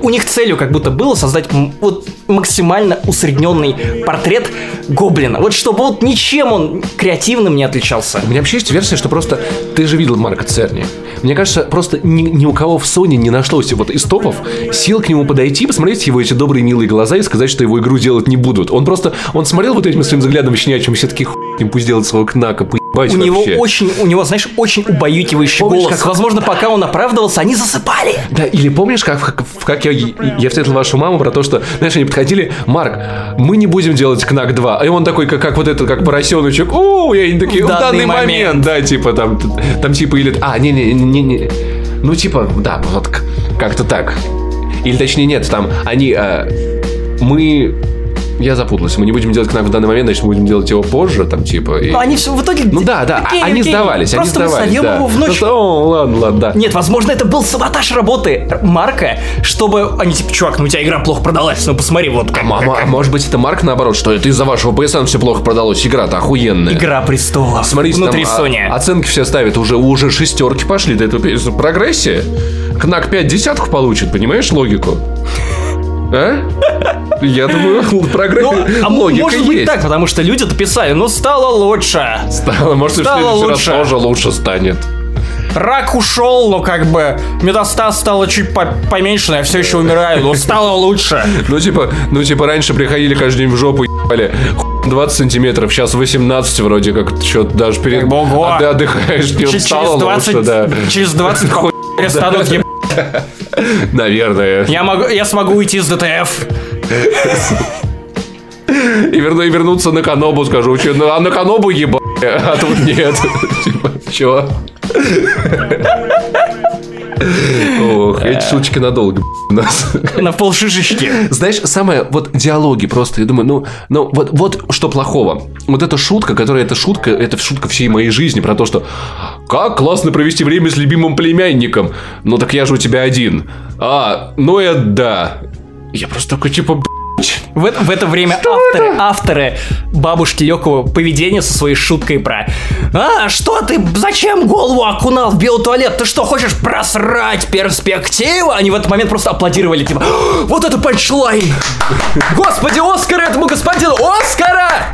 у них целью как будто было создать вот максимально усредненный портрет гоблина. Вот чтобы вот ничем он креативным не отличался. У меня вообще есть версия, что просто ты же видел Марка Церни. Мне кажется, просто ни, ни у кого в Sony не нашлось вот из топов сил к нему подойти, посмотреть его эти добрые милые глаза и сказать, что его игру делать не будут. Он просто, он смотрел вот этим своим взглядом щенячьим, все такие хуй, пусть делать своего кнака, поебать У него вообще. очень, у него, знаешь, очень убаюкивающий Помнишь, голос. как- Возможно, пока он оправдывался, они засыпали. Да, или помнишь, как, как, как я, я встретил вашу маму про то, что, знаешь, они подходили, Марк, мы не будем делать Кнак 2. И он такой, как, как вот этот, как поросеночек, о, и они такие, в данный данный, момент. момент. да, типа там, там типа, или, а, не-не-не-не, ну, типа, да, вот как-то так. Или точнее, нет, там, они, э, мы, я запутался, мы не будем делать Кнак в данный момент, значит, мы будем делать его позже, там, типа. и- Но они все в итоге... Ну да, да, Окей, они окей, сдавались, они Просто мы сдавались, сольем да. его в ночь. Просто, О, ладно, ладно, да. Нет, возможно, это был саботаж работы Марка, чтобы они типа, чувак, ну у тебя игра плохо продалась, ну посмотри, вот как. Мама, а может быть это Марк наоборот, что это из-за вашего PSN все плохо продалось, игра-то охуенная. Игра престолов. Смотрите, внутри там, а- Sony. оценки все ставят, уже, уже шестерки пошли, да это прогрессия. Кнак 5 десятку получит, понимаешь логику? А? Я думаю, (laughs) прогресс, Ну, а логика может есть. быть так, потому что люди-то писали, ну стало лучше. Стало, может, и в Стало следующий лучше. раз тоже лучше станет. Рак ушел, но как бы метастаз стало чуть по- поменьше, но я все еще умираю, но стало лучше. (laughs) Ну, типа, ну, типа, раньше приходили каждый день в жопу, ебали. Хуй 20 сантиметров, сейчас 18 вроде как, что-то даже перед... Как бы. А ты отдыхаешь, не стало 20, лучше, да. через 20 хуй перестанут еб- (laughs) Наверное. Я могу, я смогу уйти из ДТФ. И, верну, и вернуться на Канобу, скажу, ну, а на Канобу ебать, а тут нет. (laughs) Типа, чё? Ох, эти шуточки надолго у нас. На полшишечки. Знаешь, самое, вот диалоги просто, я думаю, ну, ну вот, вот что плохого. Вот эта шутка, которая, эта шутка, это шутка всей моей жизни про то, что как классно провести время с любимым племянником. Ну так я же у тебя один. А, ну это да. Я просто такой, типа. В это, в это время авторы, авторы бабушки легкого поведения со своей шуткой про А, что ты, зачем голову окунал в белый туалет? Ты что, хочешь просрать перспективу? Они в этот момент просто аплодировали, типа, «А, вот это панчлайн! Господи, Оскар!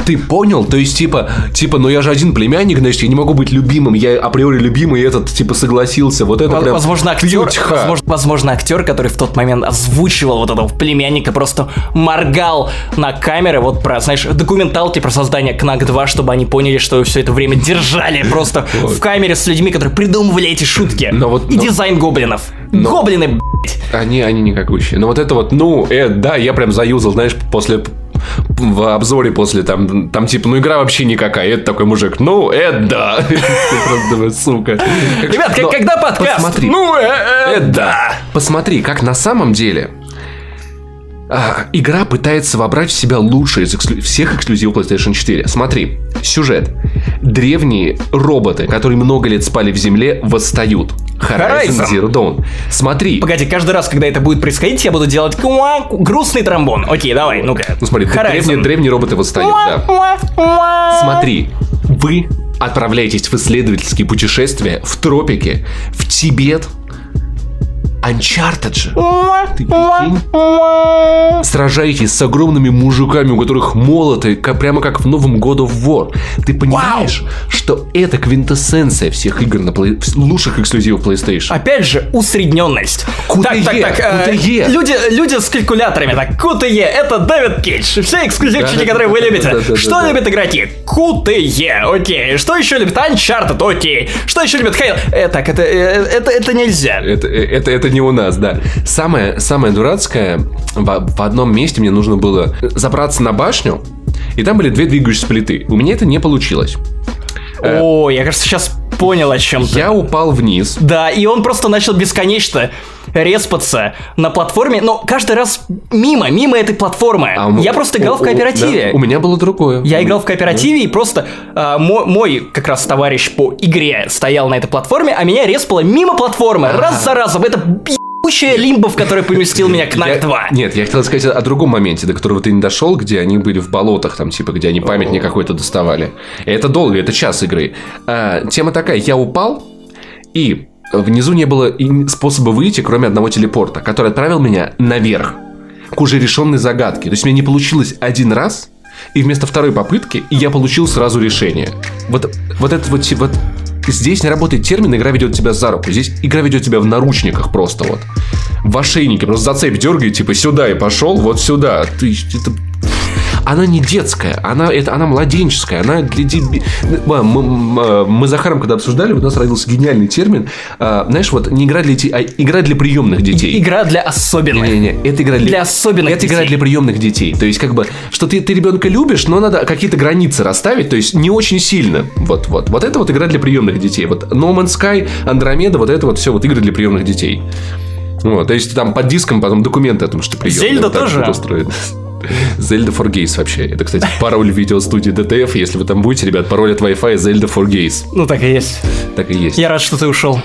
Ты понял? То есть, типа, типа, ну я же один племянник, значит, я не могу быть любимым. Я априори любимый, и этот, типа, согласился. Вот это прям... Возможно, актер, возможно, возможно, актер, который в тот момент озвучивал вот этого племянника, просто моргал на камеры, вот про, знаешь, документалки про создание Кнак 2, чтобы они поняли, что все это время держали просто (laughs) в камере с людьми, которые придумывали эти шутки. Но вот- И дизайн гоблинов. Гоблины, блядь. Они, они никакущие. Но вот это вот, ну, э, да, я прям заюзал, знаешь, после в обзоре после там, там типа, ну игра вообще никакая. И это такой мужик, ну, это да. (laughs) Сука. Ребят, когда подкаст? Ну, э, э, Это да. Посмотри, как на самом деле игра пытается вобрать в себя лучшее из эксклю- всех эксклюзивов PlayStation 4. Смотри, сюжет. Древние роботы, которые много лет спали в земле, восстают. Horizon Horizon. Zero Dawn. Смотри, Погоди, каждый раз, когда это будет происходить, я буду делать грустный тромбон. Окей, давай, ну-ка. ну смотри, Horizon. древние, древние роботы восстают, да. Смотри, вы отправляетесь в исследовательские путешествия в тропики, в Тибет, Uncharted же. Ты прикинь? Сражаетесь с огромными мужиками, у которых молоты, ка- прямо как в новом God of War. Ты понимаешь, что это квинтэссенция всех игр на плей- лучших эксклюзивов PlayStation. Опять же, усредненность. QTE, так, так, так. э, QTE. люди, люди с калькуляторами. Так, QTE, это Дэвид Кейдж. Все эксклюзивчики, Да, которые вы да, любите. да, да, да, Что да. любят игроки? QTE, окей. Что еще любит Uncharted, окей. Что еще любит Хейл? Э, так, это, э, это, это нельзя. Это, это, это не у нас, да. Самое, самое дурацкое, в, в одном месте мне нужно было забраться на башню, и там были две двигающиеся плиты. У меня это не получилось. О, я, кажется, сейчас понял о чем ты. Я упал вниз. Да, и он просто начал бесконечно респаться на платформе, но каждый раз мимо, мимо этой платформы. А я просто играл у- в кооперативе. да, у меня было другое. Я играл в кооперативе, и просто а, мо- мой, как раз товарищ по игре стоял на этой платформе, а меня респало мимо платформы, раз за разом. Это ебучая лимба, в которой поместил меня Я- Кнак 2. Нет, я хотел сказать о другом моменте, до которого ты не дошел, где они были в болотах, там, типа, где они памятник какой-то доставали. Это долго, это час игры. А, тема такая, я упал, и внизу не было способа выйти, кроме одного телепорта, который отправил меня наверх, к уже решенной загадке. То есть, у меня не получилось один раз, и вместо второй попытки я получил сразу решение. Вот, вот это вот, вот Здесь не работает термин, игра ведет тебя за руку. Здесь игра ведет тебя в наручниках просто вот. В ошейнике. Просто за цепь дергает, типа сюда и пошел, вот сюда. Ты, это... Она не детская, она, это, она младенческая, она для деби- Мы, мы- мы с Захаром, когда обсуждали, у нас родился гениальный термин. а, знаешь, вот не игра для детей, а игра для приемных детей. Игра для особенных. Не-не-не, это игра для, Для особенных Это игра детей. для приемных детей. То есть, как бы, что ты, ты ребенка любишь, но надо какие-то границы расставить, то есть не очень сильно. Вот, вот. Вот это вот игра для приемных детей. Вот No Man's Sky, Андромеда, вот это вот все вот игры для приемных детей. Вот, то есть там под диском потом документы о том, что ты приемный. Зельда Вот тоже? устроено. Zelda for Gays вообще. Это, кстати, пароль видеостудии DTF. Если вы там будете, ребят, пароль от Wi-Fi Zelda for Gays. Ну так и есть. Так и есть. Я рад, что ты ушел.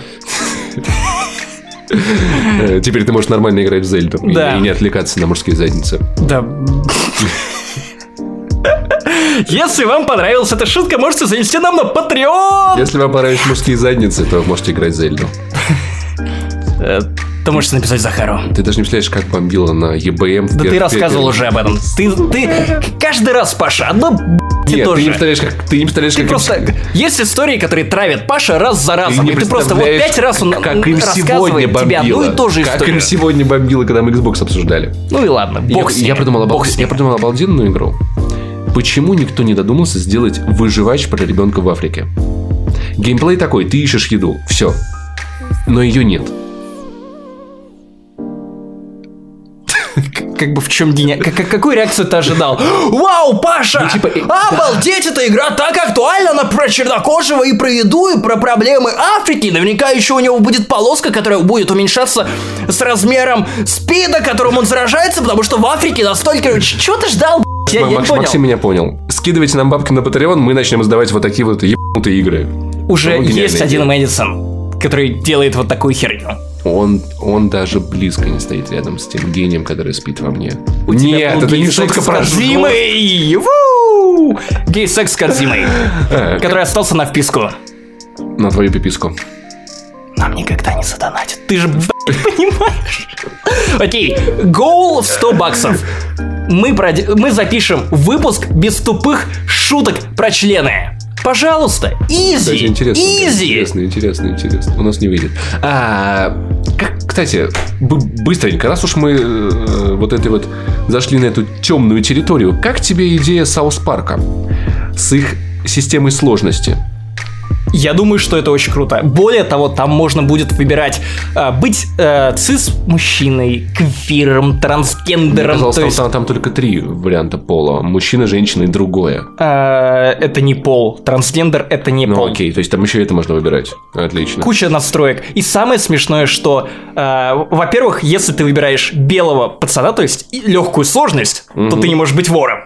Э, Теперь ты можешь нормально играть в Зельду. и- Да. И не отвлекаться на мужские задницы. Да. Если вам понравилась эта шутка, можете занести нам на Patreon. Если вам понравились мужские задницы, то можете играть в Зельду. Ты можешь написать Захару. Ты даже не представляешь, как бомбило на в Да ты рассказывал уже об этом. Ты, ты каждый раз, Паша, одно б***ь Нет, тоже. ты не представляешь, как... Ты не представляешь, Ты как... просто... Есть истории, которые травят Паша раз за разом. не и ты просто вот пять раз он как им сегодня рассказывает тебе одну бомбило. и ту же Как историю. им сегодня бомбило, когда мы Xbox обсуждали. Ну и ладно, Я, бог с я ним. придумал, Бог обалд- с я придумал обалденную игру. Почему никто не додумался сделать выживач про ребенка в Африке? Геймплей такой, ты ищешь еду, все. Но ее нет. Как бы в чем день... Как, как- какую реакцию ты ожидал? Вау, Паша! Ну, типа, Обалдеть, эта игра так актуальна! Она про чернокожего и про еду, и про проблемы Африки. Наверняка еще у него будет полоска, которая будет уменьшаться с размером спида, которым он заражается, потому что в Африке настолько... Чего ты ждал? Я, я не понял. Максим меня понял. Скидывайте нам бабки на Patreon, мы начнем издавать вот такие вот ебанутые игры. Уже Ну, есть идея. один Мэдисон, который делает вот такую херню. Он, он даже близко не стоит рядом с тем гением, который спит во мне. У Нет, это не шутка про Кодзимой! Ву! Гей-секс с Кодзимой, Э, (laughs) который остался на вписку. На твою пиписку. Нам никогда не задонатят. Ты же, понимаешь? Окей, гоул в 100 баксов. Мы, проде- мы запишем выпуск без тупых шуток про члены. Пожалуйста, easy, Кстати, интересно. easy. Интересно, интересно, интересно. У нас не выйдет. А, как, кстати, быстренько, раз уж мы э, вот этой вот зашли на эту темную территорию, как тебе идея South Park а с их системой сложности? Я думаю, что это очень круто. Более того, там можно будет выбирать э, быть э, цис-мужчиной, квиром, трансгендером. Казалось, то там, есть, там, там только три варианта пола. Мужчина, женщина и другое. э, это не пол. Трансгендер это не Ну пол. окей, то есть там еще это можно выбирать. Отлично. Куча настроек. И самое смешное, что, э, во-первых, если ты выбираешь белого пацана, то есть легкую сложность, то ты не можешь быть вором.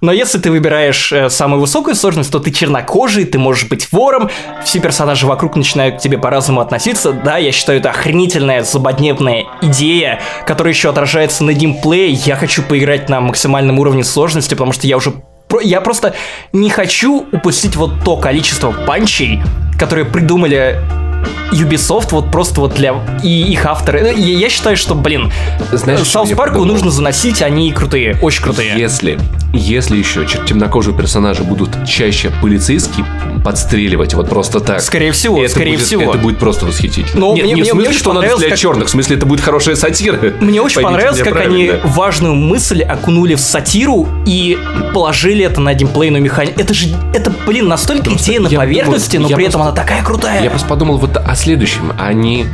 Но если ты выбираешь э, самую высокую сложность, то ты чернокожий, ты можешь быть вором, все персонажи вокруг начинают к тебе по-разному относиться. Да, я считаю, это охренительная, злободневная идея, которая еще отражается на геймплее. Я хочу поиграть на максимальном уровне сложности, потому что я уже я просто не хочу упустить вот то количество панчей, которые придумали Ubisoft вот просто вот для и их авторы. Ну, Я, я считаю, что, блин, Знаешь, Саус Парку нужно заносить, они крутые, очень крутые. Если, если еще темнокожие персонажи будут чаще полицейские подстреливать вот просто так. Скорее всего, это скорее будет- всего. Это будет просто восхитительно. Но Нет, мне- не мне- в мне смысле, очень что надо для как- черных, в смысле, это будет хорошая сатира. Мне очень Поймите понравилось, как они правильно. важную мысль окунули в сатиру и положили это на геймплейную механику. Это же, это, блин, настолько идея на поверхности, думал, но при этом просто- она такая крутая. Я просто подумал вот о следующем. Они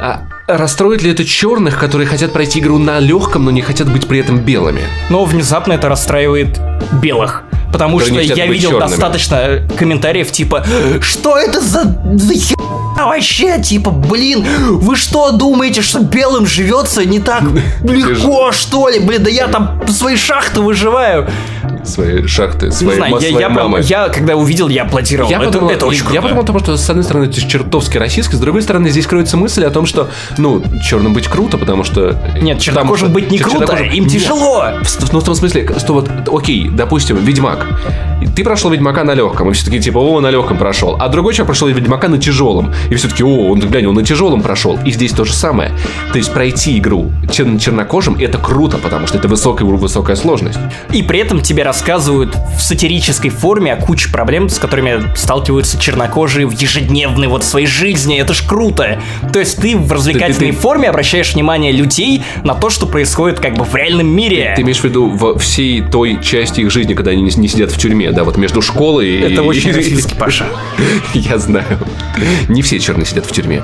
а, расстроят ли это черных, которые хотят пройти игру на легком, но не хотят быть при этом белыми? Но внезапно это расстраивает белых. Потому Которые что я видел чёрными. достаточно комментариев типа Что это за, за хер- вообще? Типа, блин, вы что думаете, что белым живется не так (laughs) легко, что ли? Блин, да я там свои шахты выживаю. Свои шахты, свои, знаю, я, свои я, мамы. я когда увидел, я аплодировал. Я это, подумал, это очень я круто. подумал, потому что, с одной стороны, это чертовски российский, с другой стороны, здесь кроется мысль о том, что, ну, черным быть круто, потому что... Нет, потому чернокожим что- быть не круто, чернокожим- им Нет. тяжело. В- Ну, в том смысле, что вот, окей, допустим, Ведьмак. Ты прошел Ведьмака на легком, и все таки типа, о, на легком прошел. А другой человек прошел Ведьмака на тяжелом. И все таки о, он, глянь, он на тяжелом прошел. И здесь то же самое. То есть пройти игру чер- чернокожим это круто, потому что это высокая, высокая сложность. И при этом тебе рассказывают в сатирической форме о куче проблем, с которыми сталкиваются чернокожие в ежедневной вот своей жизни. Это ж круто. То есть ты в развлекательной Ты- ты- форме обращаешь внимание людей на то, что происходит как бы в реальном мире. Ты имеешь в виду во всей той части их жизни, когда они не, не сидят в тюрьме, да, вот между школой и... Это очень (laughs) российский, Паша. Я знаю. Не все черные сидят в тюрьме.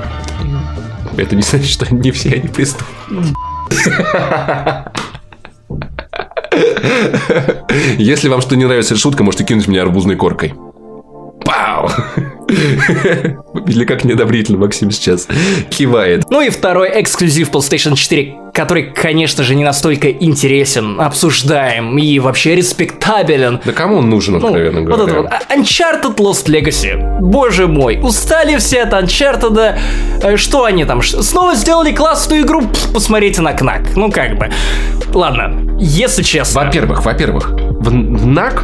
Это не значит, что не все они преступники. Если вам что не нравится эта шутка, можете кинуть меня арбузной коркой. Пау! Или как неодобрительно Максим сейчас кивает. Ну и второй эксклюзив PlayStation 4, который, конечно же, не настолько интересен, обсуждаем и вообще респектабелен. Да кому он нужен, Ну, откровенно вот это вот. говоря? А- Uncharted Lost Legacy. Боже мой, устали все от Uncharted. Э, Что они там? Снова сделали классную игру? Посмотрите на Кнак. Ну как бы. Ладно, если честно. Во-первых, во-первых, в, в НАК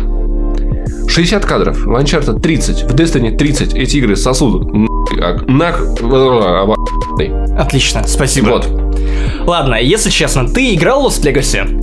60 кадров, в Uncharted 30, в Destiny 30. Эти игры сосуд. Отлично, спасибо. Вот. Ладно, если честно, ты играл в Lost Legacy?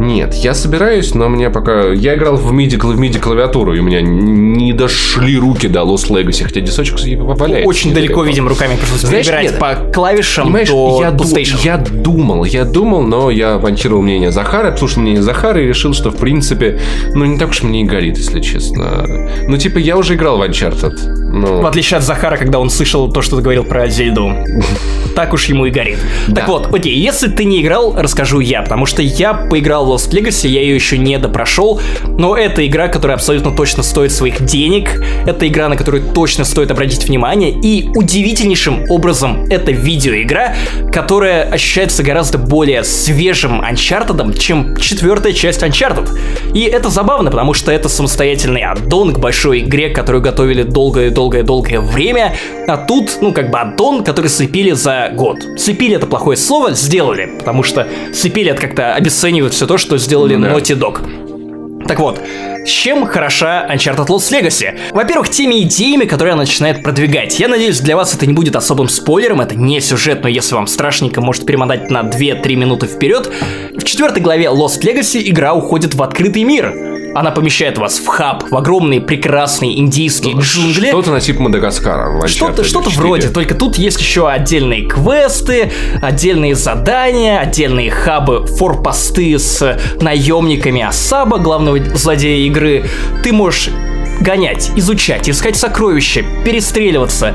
Нет, я собираюсь, но мне пока... Я играл в MIDI, в MIDI клавиатуру, и у меня не дошли руки до Lost Legacy, хотя дисочек валяется. Очень далеко, видим, руками пришлось Знаешь, нет. по клавишам Понимаешь, до я, ду- PlayStation. я думал, я думал, но я авантировал мнение Захара, послушал мнение Захара и решил, что, в принципе, ну, не так уж мне и горит, если честно. Ну, типа, я уже играл в Uncharted. Ну, В отличие от Захара, когда он слышал то, что ты говорил про Зельду. (laughs) Так уж ему и горит. Так вот, окей, если ты не играл, расскажу я, потому что я поиграл в Lost Legacy, я ее еще не допрошел, но это игра, которая абсолютно точно стоит своих денег, это игра, на которую точно стоит обратить внимание, и удивительнейшим образом это видеоигра, которая ощущается гораздо более свежим Uncharted, чем четвертая часть Uncharted. И это забавно, потому что это самостоятельный аддон к большой игре, которую готовили долгое-долгое-долгое время, а тут, ну, как бы аддон, который слепили за год. Слепили это плохое слово, сделали, потому что слепили это как-то обесценивает все то, что сделали Ну да. Naughty Dog. Так вот, с чем хороша Uncharted Lost Legacy? Во-первых, теми идеями, которые она начинает продвигать. Я надеюсь, для вас это не будет особым спойлером, это не сюжет, но если вам страшненько, может перемотать на 2-3 минуты вперед. В четвертой главе Lost Legacy игра уходит в открытый мир. Она помещает вас в хаб, в огромные прекрасные индийские джунгли. Что-то на типа Мадагаскара. Что-то, что-то 4. вроде, только тут есть еще отдельные квесты, отдельные задания, отдельные хабы, форпосты с наемниками Асаба, главного злодея игры. Ты можешь гонять, изучать, искать сокровища, перестреливаться,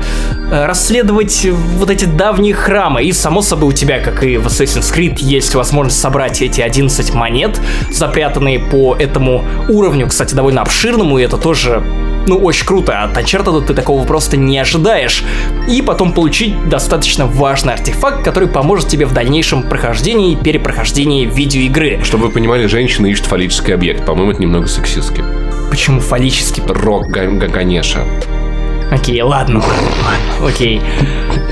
э, расследовать вот эти давние храмы. И, само собой, у тебя, как и в Assassin's Creed, есть возможность собрать эти 11 монет, запрятанные по этому уровню, кстати, довольно обширному, и это тоже ну, очень круто. От Uncharted ты такого просто не ожидаешь. И потом получить достаточно важный артефакт, который поможет тебе в дальнейшем прохождении и перепрохождении видеоигры. Чтобы вы понимали, женщина ищет фаллический объект. По-моему, это немного сексистски. Почему фаллический? Рок Ганеша. Окей, ладно. Окей.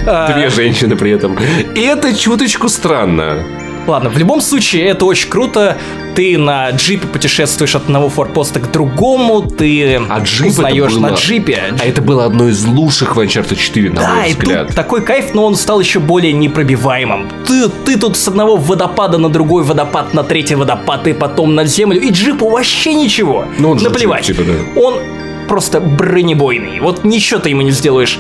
Две женщины при этом. И это чуточку странно. Ладно, в любом случае, это очень круто. Ты на джипе путешествуешь от одного форпоста к другому, ты а джип узнаешь было... на джипе. А это было одно из лучших в Uncharted 4, на да, мой и взгляд. тут такой кайф, но он стал еще более непробиваемым. Ты, ты тут с одного водопада на другой водопад, на третий водопад, и потом на землю, и джипу вообще ничего. Ну, он Наплевать. джип, типа, да. Он просто бронебойный. Вот ничего ты ему не сделаешь.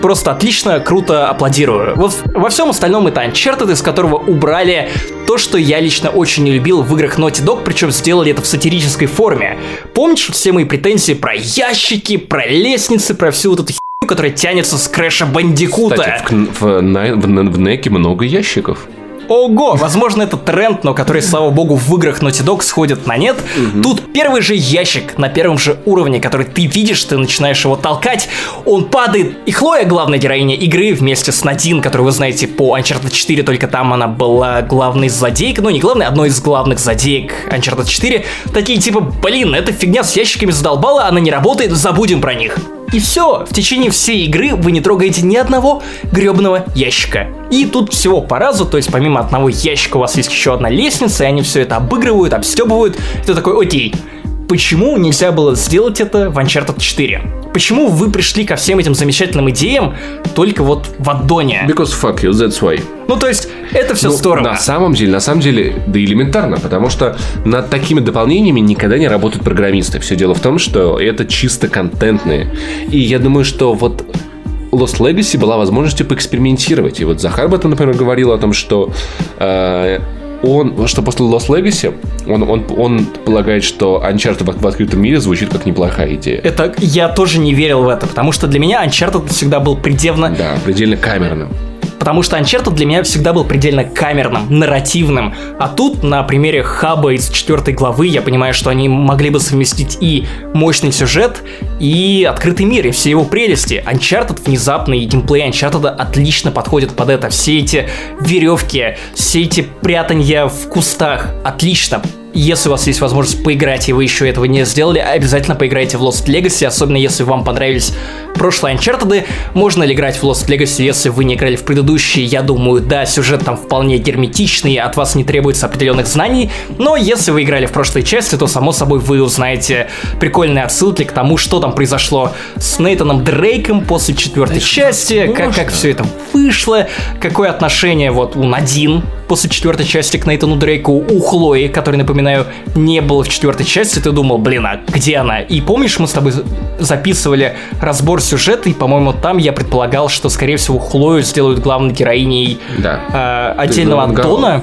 Просто отлично, круто, аплодирую. Вот во всем остальном это Uncharted, из которого убрали то, что я лично очень не любил в играх Naughty Dog, причем сделали это в сатирической форме. Помнишь все мои претензии про ящики, про лестницы, про всю вот эту херню, которая тянется с Крэша Бандикута? Кстати, в, в, на- в, в Неке много ящиков. Ого, возможно, это тренд, но который, слава богу, в играх Naughty Dog сходит на нет. Тут первый же ящик на первом же уровне, который ты видишь, ты начинаешь его толкать, он падает. И Хлоя, главная героиня игры, вместе с Надин, которую вы знаете по Uncharted 4, только там она была главной злодейкой, ну не главной, одной из главных злодеек Uncharted 4. Такие типа, блин, эта фигня с ящиками задолбала, она не работает, забудем про них. И все, в течение всей игры вы не трогаете ни одного гребаного ящика. И тут всего по разу, то есть помимо одного ящика у вас есть еще одна лестница, и они все это обыгрывают, обстебывают. Ты такой, окей, почему нельзя было сделать это в Uncharted 4? Почему вы пришли ко всем этим замечательным идеям только вот в аддоне? Because fuck you, that's why. Ну, то есть, это все Ну, здорово. На самом деле, на самом деле, да элементарно, потому что над такими дополнениями никогда не работают программисты. Все дело в том, что это чисто контентные. И я думаю, что вот Lost Legacy была возможностью поэкспериментировать. И вот Захар об этом, например, говорил о том, что э, он, что после Lost Legacy он, он, он полагает, что Uncharted в, в открытом мире звучит как неплохая идея. Это я тоже не верил в это, потому что для меня Uncharted всегда был предельно Да, предельно камерным. Потому что Uncharted для меня всегда был предельно камерным, нарративным. А тут, на примере хаба из четвертой главы, я понимаю, что они могли бы совместить и мощный сюжет, и открытый мир, и все его прелести. Uncharted внезапно, и геймплей Uncharted отлично подходит под это. Все эти веревки, все эти прятанья в кустах, отлично если у вас есть возможность поиграть, и вы еще этого не сделали, обязательно поиграйте в Lost Legacy, особенно если вам понравились прошлые Uncharted. Можно ли играть в Lost Legacy, если вы не играли в предыдущие? Я думаю, да, сюжет там вполне герметичный, от вас не требуется определенных знаний, но если вы играли в прошлые части, то, само собой, вы узнаете прикольные отсылки к тому, что там произошло с Нейтаном Дрейком после четвертой части, как, как все это вышло, какое отношение вот у Надин после четвертой части к Нейтану Дрейку, у Хлои, который, напоминаю, не было в четвертой части, ты думал, блин, а где она? И помнишь, мы с тобой записывали разбор сюжета, и, по-моему, там я предполагал, что, скорее всего, Хлою сделают главной героиней Да. э, отдельного Ты Антона.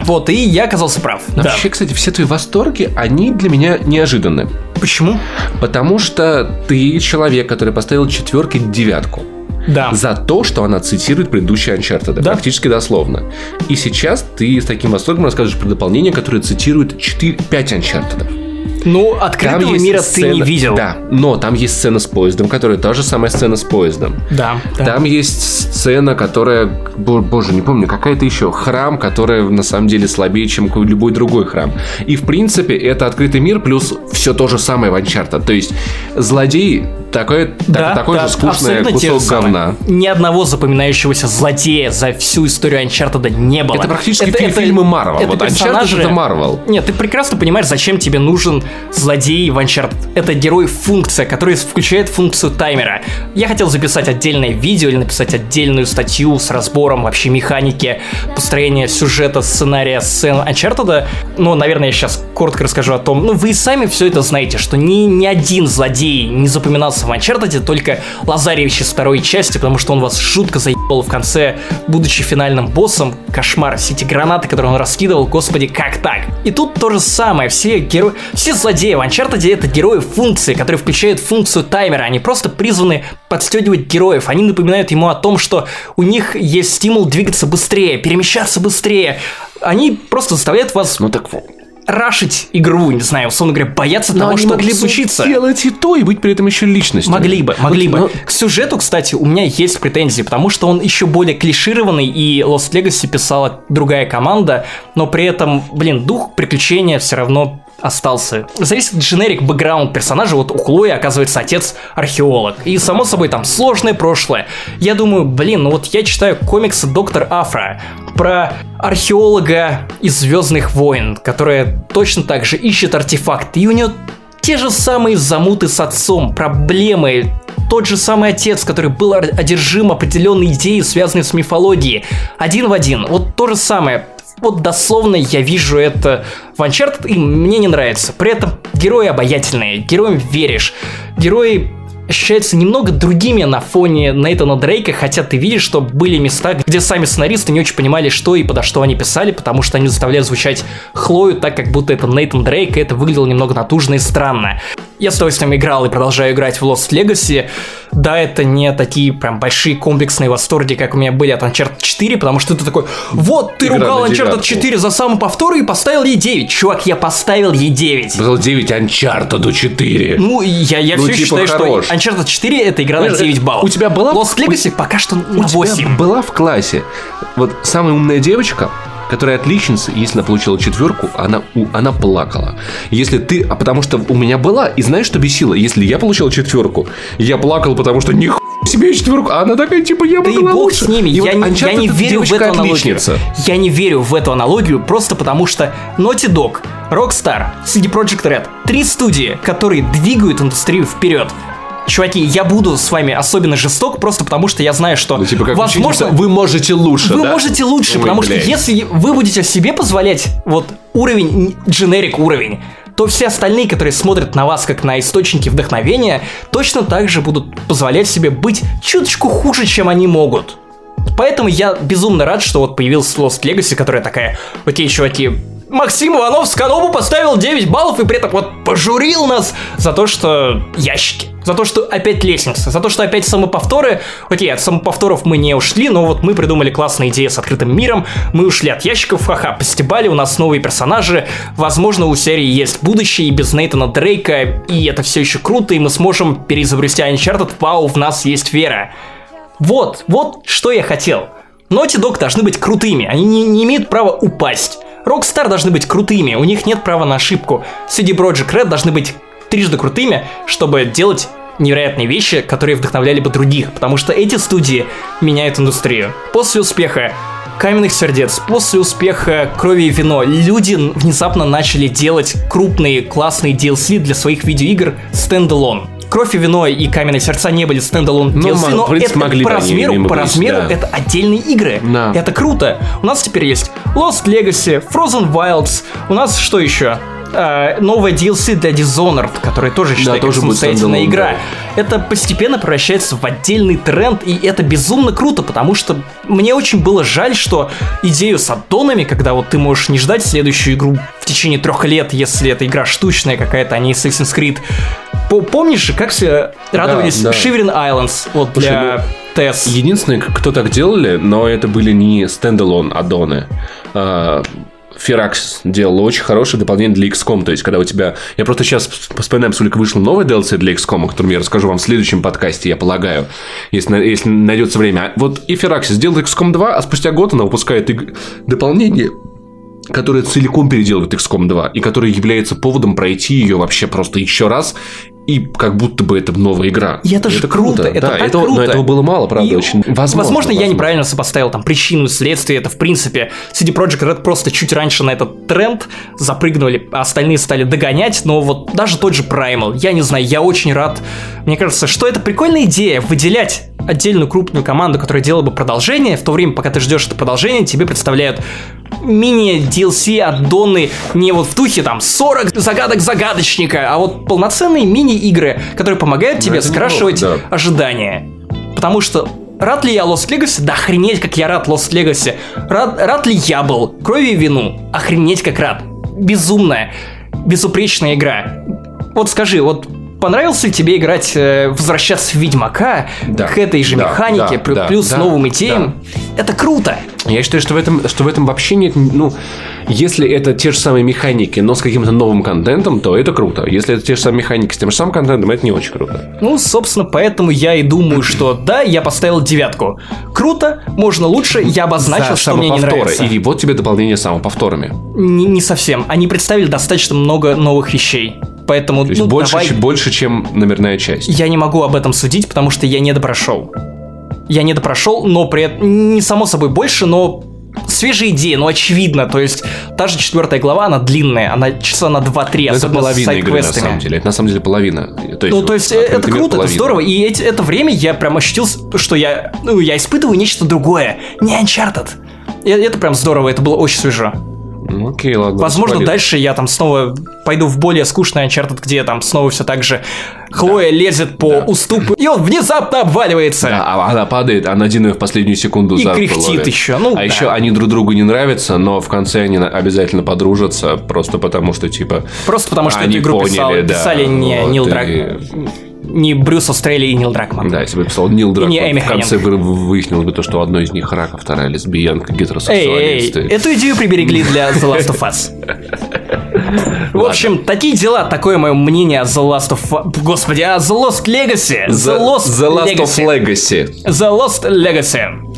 Вот, и я оказался прав. Но да. Вообще, кстати, все твои восторги, они для меня неожиданны. Почему? Потому что ты человек, который поставил четверки девятку. Да. За то, что она цитирует предыдущие Uncharted, Да. практически дословно. И сейчас ты с таким восторгом рассказываешь про дополнение, которое цитирует 4, 5 Uncharted. Ну, открытого мира ты не сцена- видел. Да, но там есть сцена с поездом, которая та же самая сцена с поездом. Да. да. Там есть сцена, которая, бо- боже, не помню, какая-то еще храм, которая на самом деле слабее, чем любой другой храм. И в принципе это открытый мир плюс все то же самое в Uncharted. То есть злодей такой, Да, такой да, же скучный кусок говна. Ни одного запоминающегося злодея за всю историю Uncharted не было. Это практически фи- фильмы Marvel. Вот Uncharted это Marvel. Нет, ты прекрасно понимаешь, зачем тебе нужен злодей в Uncharted. Это герой-функция, который включает функцию таймера. Я хотел записать отдельное видео или написать отдельную статью с разбором вообще механики построения сюжета, сценария сцен Uncharted. Но, наверное, я сейчас коротко расскажу о том. Ну, вы и сами все это знаете, что ни, ни один злодей не запоминался в Uncharted, только Лазаревич из второй части, потому что он вас жутко заебал в конце, будучи финальным боссом. Кошмар, все эти гранаты, которые он раскидывал, господи, как так? И тут то же самое, все герои, все злодеи в Uncharted это герои функции, которые включают функцию таймера, они просто призваны подстегивать героев, они напоминают ему о том, что у них есть стимул двигаться быстрее, перемещаться быстрее, они просто заставляют вас Ну так рашить игру, не знаю, условно говоря, бояться Но того, что могли случится. бы сделать и то, и быть при этом еще личностью. Могли бы, могли бы. но- К сюжету, кстати, у меня есть претензии, потому что он еще более клишированный, и Lost Legacy писала другая команда, но при этом, блин, дух приключения все равно остался. Зависит дженерик бэкграунд персонажа, вот у Хлои оказывается отец археолог. И, само собой, там сложное прошлое. Я думаю, блин, ну вот я читаю комиксы Доктор Афра про археолога из Звездных войн, которая точно так же ищет артефакты, и у нее те же самые замуты с отцом, проблемы, тот же самый отец, который был одержим определенной идеей, связанной с мифологией. Один в один. Вот то же самое. Вот дословно я вижу это в Uncharted, и мне не нравится. При этом герои обаятельные, героям веришь. Герои ощущаются немного другими на фоне Нейтана Дрейка, хотя ты видишь, что были места, где сами сценаристы не очень понимали, что и подо что они писали, потому что они заставляли звучать Хлою так, как будто это Нейтан Дрейк, и это выглядело немного натужно и странно. Я с удовольствием играл и продолжаю играть в Lost Legacy. Да, это не такие прям большие комплексные восторги, как у меня были от Uncharted 4, потому что ты такой, вот, ты Игра ругал Uncharted девятку. 4 за самоповторы и поставил ей 9. Чувак, я поставил ей 9. Сказал 9 Uncharted 4. Ну, я, я Ну, все типа, считаю, хорош. что Uncharted 4 это игра на Знаешь, 9 баллов. у тебя была- Lost Legacy пока что на У тебя 8. была в классе вот самая умная девочка, которая отличница, если она получила четверку, она, у- она плакала. Если ты, а потому что у меня была, и знаешь, что бесило? Если я получил четверку, я плакал, потому что ни себе четверку, а она такая, типа, я Да и бог лучше. с ними, И я, вот не, я не верю в эту аналогию. девочка-отличница. Я не верю в эту аналогию, просто потому что Naughty Dog, Rockstar, CD Projekt Red, три студии, которые двигают индустрию вперед. Чуваки, я буду с вами особенно жесток, просто потому что я знаю, что Ну, типа, как возможно, вы можете лучше, Вы да? можете лучше, Ой, потому блядь. что если вы будете себе позволять вот уровень, дженерик уровень, то все остальные, которые смотрят на вас как на источники вдохновения, точно так же будут позволять себе быть чуточку хуже, чем они могут. Поэтому я безумно рад, что вот появился Lost Legacy, которая такая, окей, чуваки, Максим Иванов Канобу поставил 9 баллов и при этом вот пожурил нас за то, что ящики. За то, что опять лестница, за то, что опять самоповторы. Окей, от самоповторов мы не ушли, но вот мы придумали классные идеи с открытым миром. Мы ушли от ящиков, ха-ха, постебали, у нас новые персонажи. Возможно, у серии есть будущее и без Нейтана Дрейка, и это все еще круто, и мы сможем переизобрести Uncharted. Вау, в нас есть вера. Вот, вот что я хотел. Naughty Dog должны быть крутыми, они не, не имеют права упасть. Rockstar должны быть крутыми, у них нет права на ошибку. CD Projekt Red должны быть трижды крутыми, чтобы делать невероятные вещи, которые вдохновляли бы других, потому что эти студии меняют индустрию. После успеха Каменных сердец, после успеха Крови и вино, люди внезапно начали делать крупные, классные DLC для своих видеоигр standalone. Кровь и вино и каменные сердца не были standalone DLC, но в принципе, это могли по размеру, по быть, размеру да. это отдельные игры. Да. Это круто. У нас теперь есть Lost Legacy, Frozen Wilds. У нас что еще? А, новая DLC для Dishonored, которая тоже считаю как тоже самостоятельная игра. да. Это постепенно превращается в отдельный тренд, и это безумно круто, потому что мне очень было жаль, что идею с аддонами, когда вот ты можешь не ждать следующую игру в течение трех лет, если эта игра штучная какая-то, а не Assassin's Creed. По- Помнишь как все радовались да. Shivering Islands вот Слушай, для TES? Единственное, кто так делали, но это были не стендалон аддоны. А, Firaxis делал очень хорошее дополнение для XCOM. То есть, когда у тебя... Я просто сейчас вспоминаю, сколько вышло новое DLC для XCOM, о котором я расскажу вам в следующем подкасте, я полагаю, если, если найдется время. Вот и Firaxis сделал XCOM 2, а спустя год она выпускает иг- дополнение, которое целиком переделывает XCOM 2, и которое является поводом пройти ее вообще просто еще раз, и как будто бы это новая игра. И это же круто, это да, так этого- круто. Но этого было мало, правда, И, очень. Возможно, я возможно. неправильно сопоставил там причину и следствие. Это, в принципе, CD Projekt Red просто чуть раньше на этот тренд запрыгнули, а остальные стали догонять. Но вот даже тот же Primal, я не знаю, я очень рад. Мне кажется, что это прикольная идея выделять отдельную крупную команду, которая делала бы продолжение. В то время, пока ты ждешь это продолжение, тебе представляют мини-DLC аддоны не вот в духе там 40 загадок загадочника, а вот полноценные мини-игры, которые помогают тебе это скрашивать да. ожидания. Потому что рад ли я Lost Legacy? Да охренеть, как я рад Lost Legacy. Рад, рад ли я был? Крови и вину. Охренеть, как рад. Безумная, безупречная игра. Вот скажи, вот понравился ли тебе играть, э, возвращаться в Ведьмака Да. к этой же Да, механике, да, плю- да, плюс да, новым идеям? Это круто. Я считаю, что в этом, что в этом вообще нет, ну, если это те же самые механики, но с каким-то новым контентом, то это круто. Если это те же самые механики с тем же самым контентом, это не очень круто. Ну, собственно, поэтому я и думаю, что да, я поставил девятку. Круто, можно лучше, я обозначил, За что мне не нравится. И вот тебе дополнение с самоповторами. Не, не совсем. Они представили достаточно много новых вещей. Поэтому, То есть ну, больше, давай- больше, чем номерная часть. Я не могу об этом судить, потому что я не допрошел. Я не допрошел, но при этом не само собой больше, но свежие идеи, ну очевидно, то есть та же четвертая глава, она длинная, она часа на 2-3, Но это особенно с половина игры, на самом деле. Это на самом деле половина. То есть, Ну, то есть, это круто, это половина. здорово, и эти- это время я прям ощутил, что я, ну, я испытываю нечто другое, не Uncharted. И это прям здорово, это было очень свежо. Ну, Окей, ладно. Возможно, свалил. дальше я там снова пойду в более скучный Uncharted, где там снова все так же Хлоя лезет по уступу, и он внезапно обваливается. Да, а она падает, а Надин ее в последнюю секунду И кряхтит ловит. еще, ну а да. еще они друг другу не нравятся, но в конце они обязательно подружатся, просто потому что, типа... Просто потому что они эту игру поняли, писал- да, писали не вот, Нил и- Драк... Не Брюс Австралия и Нил Дракман. Да, если бы писал Нил Дракман, не Эми в конце вы- выяснилось бы то, что у одной из них рак, а вторая лесбиянка, Эй, гетеросексуалист. эй, эту идею приберегли для The Last of Us. (laughs) В общем, такие дела, такое мое мнение о The Last of... Господи, о The Lost Legacy. The Lost The Last of. Legacy. The Lost Legacy.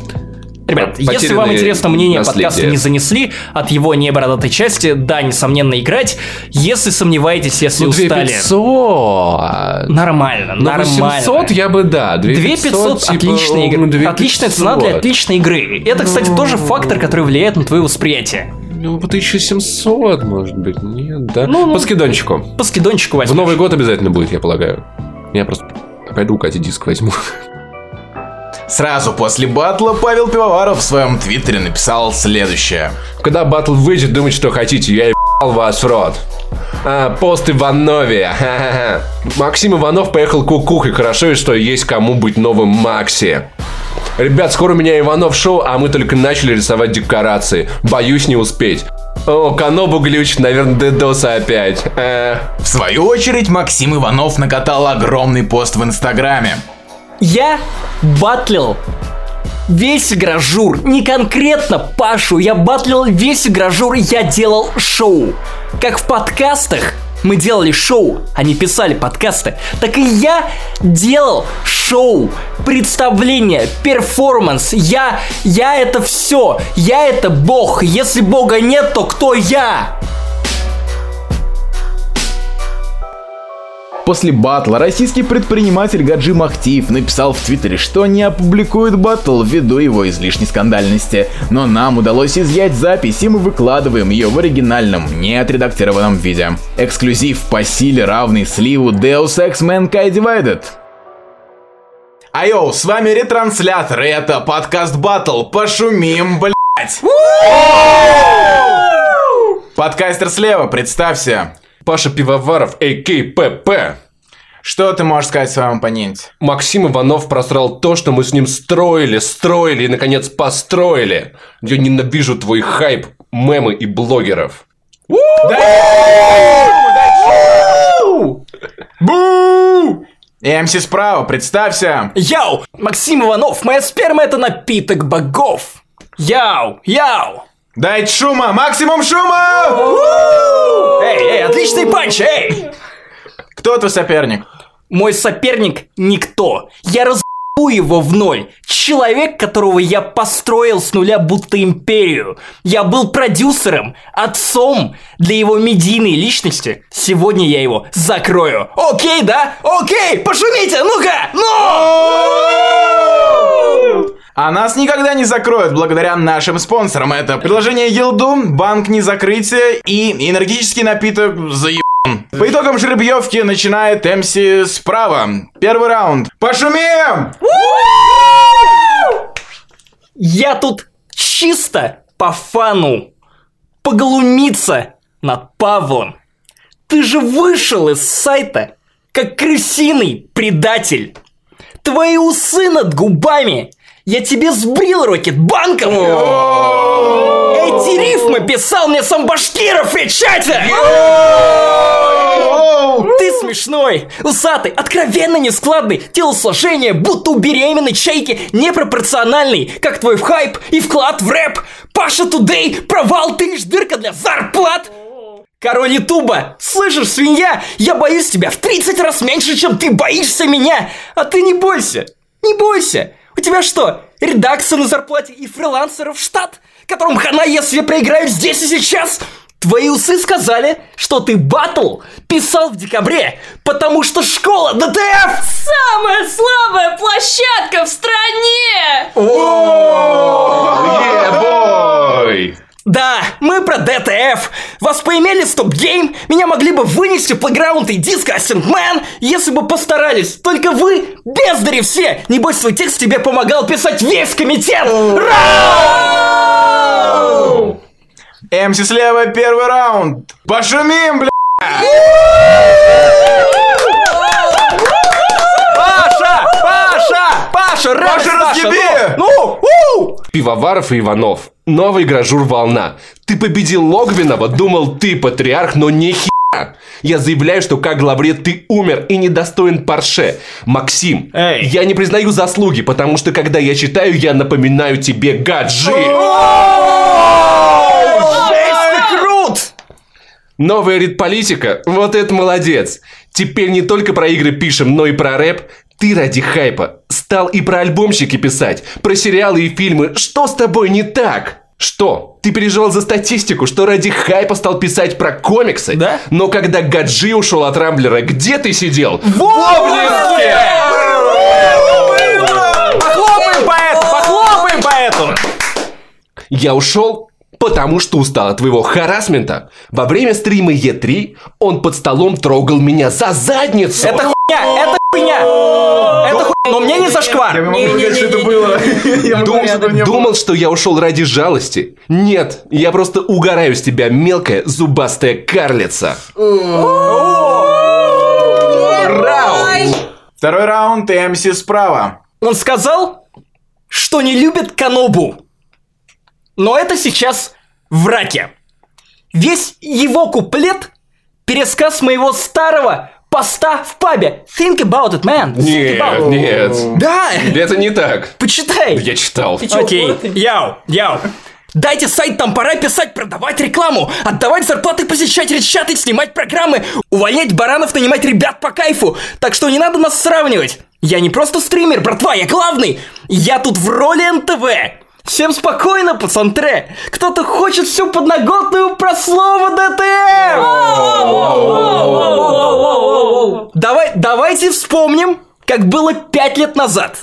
Ребят, если Потерянные вам интересно мнение наследие. подкаста не занесли от его небородатой части, да, несомненно, играть. Если сомневаетесь, если Ну, устали... 2500. Нормально, Ну, нормально. 800 я бы, да. 2500 типа, отличная игра. ну, 2500. Отличная цена для отличной игры. Это, кстати, тоже фактор, который влияет на твое восприятие. Ну, по 1700, может быть, нет, да? Ну, ну. По скидончику. По скидончику В возьмешь. Новый год обязательно будет, я полагаю. Я просто пойду у Кати диск возьму. Сразу после батла Павел Пивоваров в своем твиттере написал следующее. Когда батл выйдет, думайте, что хотите, я ебал вас в рот. А, пост Иванове. Ха-ха-ха. (laughs) Максим Иванов поехал кукухой. Хорошо, и что есть кому быть новым Макси. Ребят, скоро у меня Иванов шоу, а мы только начали рисовать декорации. Боюсь не успеть. О, Канобу глючит, наверное, дедоса опять. Э, В свою очередь, Максим Иванов накатал огромный пост в Инстаграме. Я батлил весь игражур. Не конкретно Пашу, я батлил весь игражур, я делал шоу. Как в подкастах мы делали шоу, они писали подкасты, так и я делал шоу, представление, перформанс. Я, я это все, я это бог. Если бога нет, то кто я? После батла российский предприниматель Гаджи Махтиев написал в твиттере, что не опубликует батл ввиду его излишней скандальности. Но нам удалось изъять запись, и мы выкладываем ее в оригинальном, не отредактированном виде. Эксклюзив по силе равный сливу Deus Ex Mankind Divided. Айоу, с вами ретранслятор, и это подкаст Батл. Пошумим, блять. Подкастер слева, представься. Паша Пивоваров, АКПП. Что ты можешь сказать о своем оппоненте? Максим Иванов просрал то, что мы с ним строили, строили и, наконец, построили. Я ненавижу твой хайп, мемы и блогеров. Бу! И МС справа, представься. Яу! Максим Иванов, моя сперма это напиток богов. Яу! Яу! Дайте шума, максимум шума! Эй, эй, отличный панч, эй! Кто твой соперник? Мой соперник никто. Я разъебу его в ноль. Человек, которого я построил с нуля будто империю. Я был продюсером, отцом для его медийной личности. Сегодня я его закрою. Окей, да? Окей, пошумите, ну-ка! Ну! А нас никогда не закроют благодаря нашим спонсорам. Это приложение Елду, банк незакрытия и энергетический напиток заеб... По итогам жеребьевки начинает МС справа. Первый раунд. Пошумим! Я тут чисто по фану. поглумиться над Павлом. Ты же вышел из сайта, как крысиный предатель. Твои усы над губами я тебе сбрил рокетбанком. Эти рифмы писал мне сам Башкиров в чате. Ты смешной, усатый, откровенно нескладный, телосложение, будто у беременной чайки, непропорциональный, как твой хайп и вклад в рэп. Паша Тудей, провал, ты лишь дырка для зарплат. Король Ютуба, слышишь, свинья, я боюсь тебя в 30 раз меньше, чем ты боишься меня. А ты не бойся, не бойся. У тебя что, редакция на зарплате и фрилансеров в штат, которым хана, если проиграют здесь и сейчас? Твои усы сказали, что ты батл писал в декабре, потому что школа ДТФ! Самая слабая площадка в стране! Ебой! Да, мы про ДТФ. Вас поимели стоп-гейм, меня могли бы вынести в плейграунд и диско Асентмен, если бы постарались. Только вы, бездари все! Небось, свой текст тебе помогал писать весь комитет! Раунд! МС слева первый раунд. Пошумим, бля. Паша! Паша! Паша, Паша, разъеби! Ну, у! Пивоваров и Иванов. Новый гражур волна. Ты победил Логвинова, думал ты патриарх, но не хера. Я заявляю, что как главред ты умер и недостоин Порше. Максим, Эй. я не признаю заслуги, потому что когда я читаю, я напоминаю тебе гаджи. Новая рит-политика, вот это молодец. Теперь не только про игры пишем, но и про рэп. Ты ради хайпа стал и про альбомщики писать, про сериалы и фильмы. Что с тобой не так? Что? Ты переживал за статистику, что ради хайпа стал писать про комиксы? Да. Но когда Гаджи ушел от Рамблера, где ты сидел? В области! Похлопаем поэту, похлопаем поэту! Я ушел, потому что устал от твоего харасмента. Во время стрима Е3 он под столом трогал меня за задницу. Это хуйня, это хуйня! Это хуйня, но мне не зашквар! это. Я могу сказать, что (laughs) не было. думал, что я ушел ради жалости. Нет, я просто угораю с тебя, мелкая зубастая карлица. Раунд. Второй раунд МС справа. Он сказал, что не любит Канобу. Но это сейчас в раке. Весь его куплет – пересказ моего старого поста в пабе. Think about it, man. Think about Нет, it. нет. Да, Это не так. почитай. Я читал. Окей, яу, яу. Дайте сайт, там пора писать, продавать рекламу, отдавать зарплаты, посещать речаты, снимать программы, увольнять баранов, нанимать ребят по кайфу. Так что не надо нас сравнивать. Я не просто стример, братва, я главный. Я тут в роли НТВ. Всем спокойно, пацантре. Кто-то хочет всю подноготную про слово ДТФ. Давай, давайте вспомним, как было пять лет назад.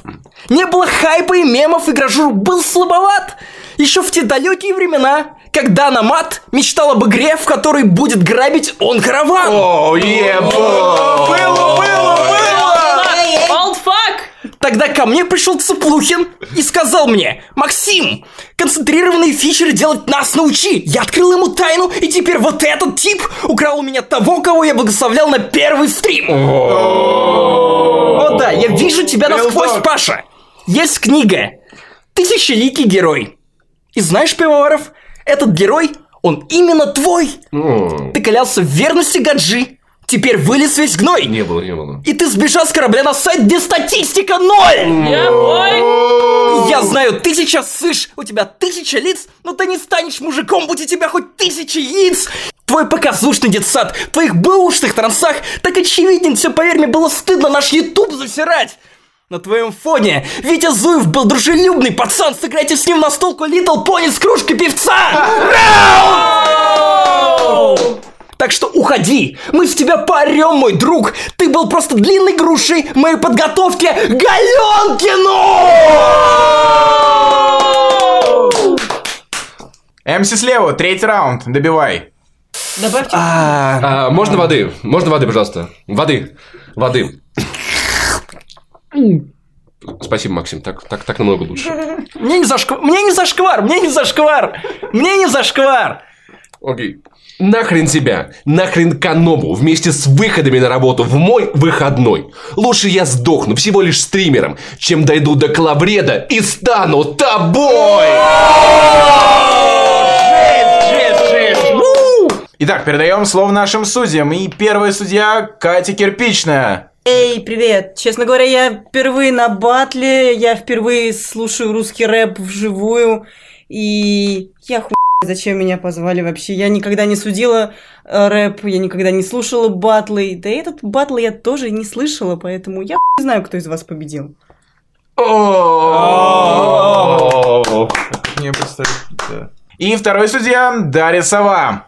Не было хайпа и мемов, и гражур был слабоват. Еще в те далекие времена, когда Намат мечтал об игре, в которой будет грабить он караван. О, ебо! Было, Тогда ко мне пришел Цыплухин и сказал мне, Максим, концентрированные фичеры делать нас научи. Я открыл ему тайну, и теперь вот этот тип украл у меня того, кого я благословлял на первый стрим. О да, я вижу тебя насквозь. Паша. Есть книга «Тысячеликий герой». И знаешь, Пивоваров, этот герой, он именно твой. Ты клялся в верности Гаджи. Теперь вылез весь гной. Не было, не было. И ты сбежал с корабля на сайт, где статистика ноль! Я бой! Я знаю, ты сейчас сышь, у тебя тысяча лиц, но ты не станешь мужиком, будь у тебя хоть тысяча яиц! Твой показушный детсад, твоих бэушных трансах так очевиден, все поверь мне, было стыдно наш ютуб засирать! На твоем фоне Витя Зуев был дружелюбный пацан, сыграйте с ним на столку Little Pony с кружкой певца! Раунд! Так что уходи, мы с тебя поорем, мой друг! Ты был просто длинной грушей моей подготовке Галенкину! МС слева, третий раунд. Добивай. Добавьте. А, можно воды? Можно воды, пожалуйста? Воды. Воды. Спасибо, Максим. Так, так, так намного лучше. Мне не зашквар, мне не зашквар, мне не зашквар, мне не зашквар. Окей. Нахрен тебя, нахрен Канобу вместе с выходами на работу в мой выходной. Лучше я сдохну всего лишь стримером, чем дойду до Клавреда и стану тобой! Итак, передаем слово нашим судьям. И первая судья Катя Кирпичная. Эй, привет! Честно говоря, я впервые на батле, я впервые слушаю русский рэп вживую, и я хуй зачем меня позвали вообще. Я никогда не судила э, рэп, я никогда не слушала батлы, да и этот батл я тоже не слышала, поэтому я хуй знаю, кто из вас победил. Не представить. И второй судья Дарья Сова.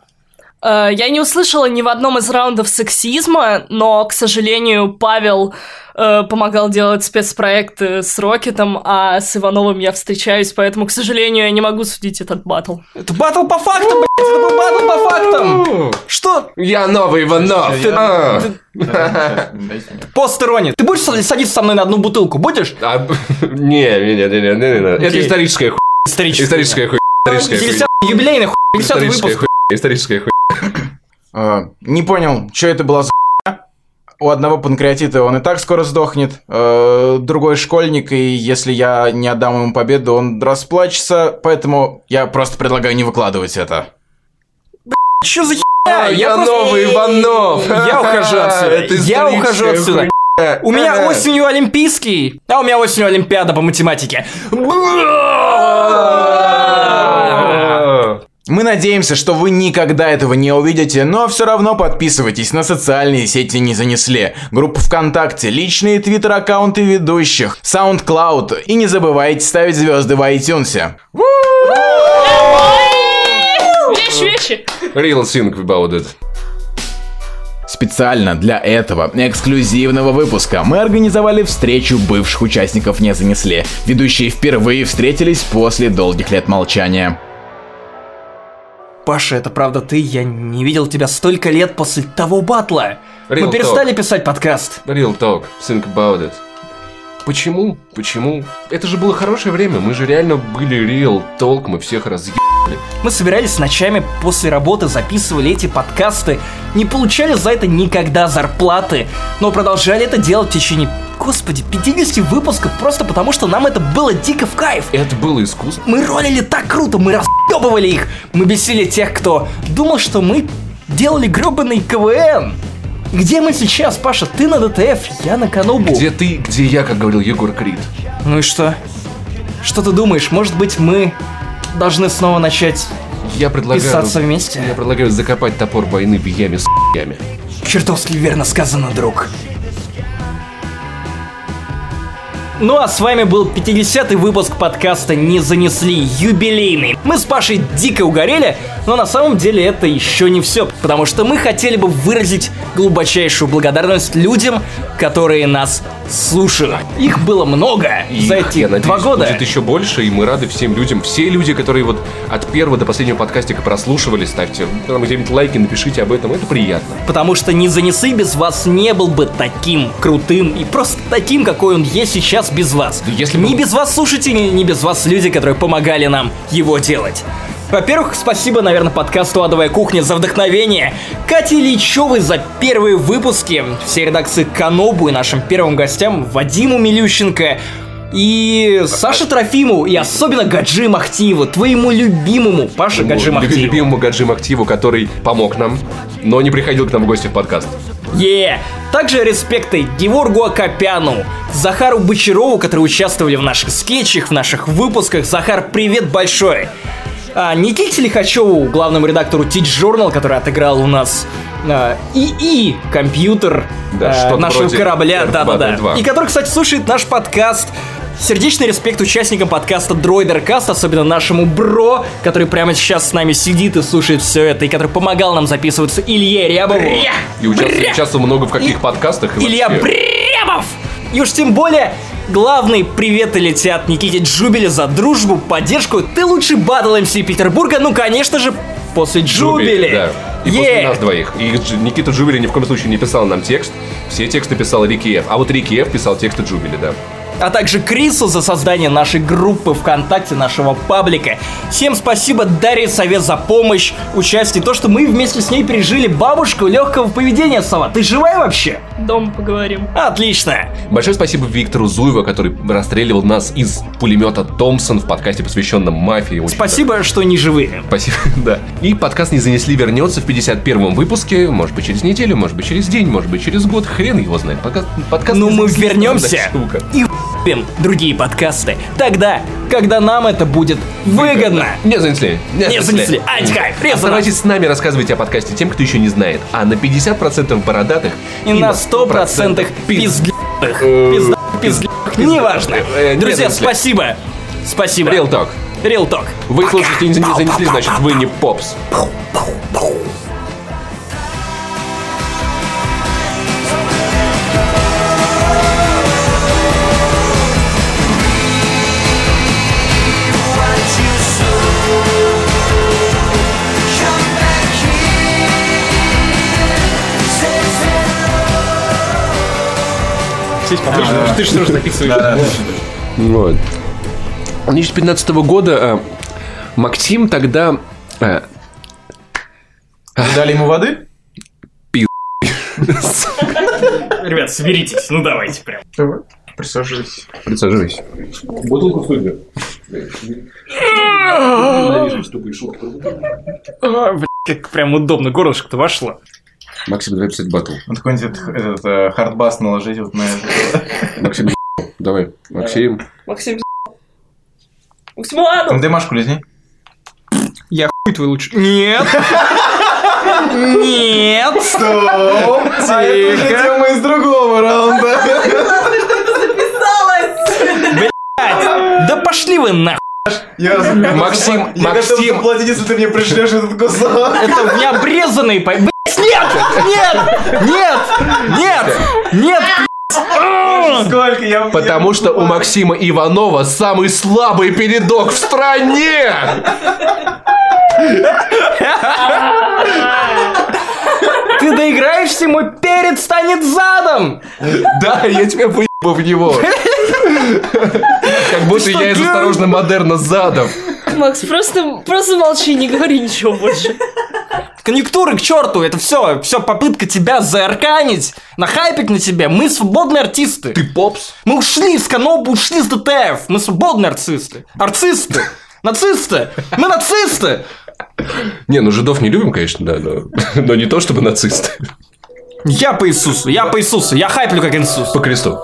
Э, Я не услышала ни в одном из раундов сексизма, но, к сожалению, Павел э, помогал делать спецпроекты с Рокетом, а с Ивановым я встречаюсь, поэтому, к сожалению, я не могу судить этот батл. Это батл по фактам, блядь, это был батл по фактам. Что? Я новый Иванов! А. Пост. Ты будешь сад- садиться со мной на одну бутылку? Будешь? А, Не, не, не, не, не, не, не. Это историческая хуйня. Историческая хуйня. Историческая 50 хуйня. юбилейный хуй, 50 Историческая выпуск. хуйня. Историческая хуйня. Э, Не понял, что это была за? У одного панкреатита он и так скоро сдохнет. Э, Другой школьник, и если я не отдам ему победу, он расплачется. Поэтому я просто предлагаю не выкладывать это. Что за херня? Я просто- новый Иванов! (laughs) Я ухожу отсюда. Я ухожу отсюда. У меня осенью Олимпийский, а у меня осенью Олимпиада по математике. Мы надеемся, что вы никогда этого не увидите, но все равно подписывайтесь на социальные сети «Не занесли», группу ВКонтакте, личные твиттер-аккаунты ведущих, SoundCloud и не забывайте ставить звезды в iTunes. Вещи, вещи! Real think about it. Специально для этого эксклюзивного выпуска мы организовали встречу бывших участников «Не занесли». Ведущие впервые встретились после долгих лет молчания. Паша, это правда ты? Я не видел тебя столько лет после того батла. Мы Real перестали писать подкаст. Real talk, think about it. Почему? Почему? Это же было хорошее время, мы же реально были real talk, мы всех разъебали. Мы собирались ночами после работы, записывали эти подкасты, не получали за это никогда зарплаты, но продолжали это делать в течение, господи, 50 выпусков, просто потому что нам это было дико в кайф. Это было искусство. Мы ролили так круто, мы разъебывали их, мы бесили тех, кто думал, что мы делали гребаный КВН. Где мы сейчас, Паша? Ты на ДТФ, я на Канобу. Где ты, где я, как говорил Егор Крид. Ну и что? Что ты думаешь? Может быть, мы должны снова начать Я предлагаю... писаться вместе? Я предлагаю закопать топор войны в яме с ями. Чертовски верно сказано, друг. Ну а с вами был 50-й выпуск подкаста «Не занесли» юбилейный. Мы с Пашей дико угорели, но на самом деле это еще не все, потому что мы хотели бы выразить глубочайшую благодарность людям, которые нас слушают. Их было много И за эти я надеюсь, два года. будет еще больше, и мы рады всем людям. Все люди, которые вот от первого до последнего подкастика прослушивали, ставьте там где-нибудь лайки, напишите об этом, это приятно. Потому что «Не занесы» без вас не был бы таким крутым и просто таким, какой он есть сейчас без вас. Да если бы- без вас слушатели, ни без вас люди, которые помогали нам его делать. Во-первых, спасибо, наверное, подкасту «Адовая кухня» за вдохновение, Кате Ильичевой за первые выпуски, всей редакции Канобу и нашим первым гостям Вадиму Милющенко, и Саше Трофиму, и особенно Гаджи Махтиеву, твоему любимому Паше Гаджи Махтиеву. Любимому Гаджим Активу, который помог нам, но не приходил к нам в гости в подкаст. Е! Также респекты Геворгу Акопяну, Захару Бочарову, которые участвовали в наших скетчах, в наших выпусках. Захар, привет большой! А, Никите Лихачеву, главному редактору Teach Journal, который отыграл у нас а, ИИ компьютер Да, а, нашего корабля, R2, да-да-да. R2. И который, кстати, слушает наш подкаст. Сердечный респект участникам подкаста Дроидеркаст, особенно нашему бро, который прямо сейчас с нами сидит и слушает все это, и который помогал нам записываться Илье Рябову. И участвовал, участвовал много в каких подкастах. и Илья вообще. Брябов! И уж тем более, главные приветы летят Никите Джубеле за дружбу, поддержку. Ты лучший батл МС Петербурга, ну, конечно же, после Джубели. Да. И Е! после нас двоих. И Никита Джубили ни в коем случае не писал нам текст. Все тексты писал Рики Ф. А вот Рики Ф писал тексты Джубили, да. А также Крису за создание нашей группы ВКонтакте, нашего паблика. Всем спасибо Дарье Совет за помощь, участие, то, что мы вместе с ней пережили бабушку легкого поведения, Сова. Ты живая вообще? Дома поговорим. Отлично. Большое спасибо Виктору Зуеву, который расстреливал нас из пулемета Томпсон в подкасте, посвященном мафии. Очень Спасибо, что не живые. Спасибо, (laughs) да. И подкаст «Не занесли» вернется в 51-м выпуске. Может быть, через неделю, может быть, через день, может быть, через год. Хрен его знает. Подка- Подкаст Ну, «Не мы занесли» вернемся (laughs) и ***ем другие подкасты. Тогда, когда нам это будет выгодно. Не занесли. Не занесли. Антикай, резонанс. Оставайтесь с нами, рассказывайте о подкасте тем, кто еще не знает. А на 50% бородатых И на 100% пиздлях. Пизда, пиздлях. Неважно. Э, Друзья, спасибо. Спасибо. Real Talk. Real Talk. Вы слушаете «Не занесли», значит, вы не попс. Ты что же записываешь? Вот. 2015 года э, Максим тогда... э, Дали ему воды? Ребят, соберитесь. Ну давайте прям. Присаживайся. Присаживайся. Бутылку в студию. Как прям удобно. Горлышко-то вошло. Максим, давай писать батл. Вот какой-нибудь этот, этот э, хардбас наложить вот на это. Максим, (laughs) давай. Максим. Максим Максимуану! Там дымашку лизни. Я хуй твой лучше. Нет. Нет. Стоп! А это уже тема из другого раунда. (laughs) Да пошли вы нахуй. Я, Максим, (laughs) я готов Максим. заплатить, если ты мне пришлешь этот кусок. Это не обрезанный по... Нет! Нет! Нет! Нет! Нет! Сколько я... Потому что у Максима Иванова самый слабый передок в стране! Ты доиграешься, мой перед станет задом! Да, я тебя выебу в него. (laughs) Как будто я из осторожно модерна задом. Макс, просто, просто молчи, не говори ничего больше. Конъюнктуры к черту, это все, все попытка тебя заарканить, нахайпить на тебя. Мы свободные артисты. Ты попс? Мы ушли из Канопы, ушли из ДТФ. Мы свободные артисты. Арцисты. Нацисты. Мы нацисты. Не, ну жидов не любим, конечно, да, но, но не то чтобы нацисты. Я по Иисусу, я по Иисусу, я хайплю как Иисус. По кресту.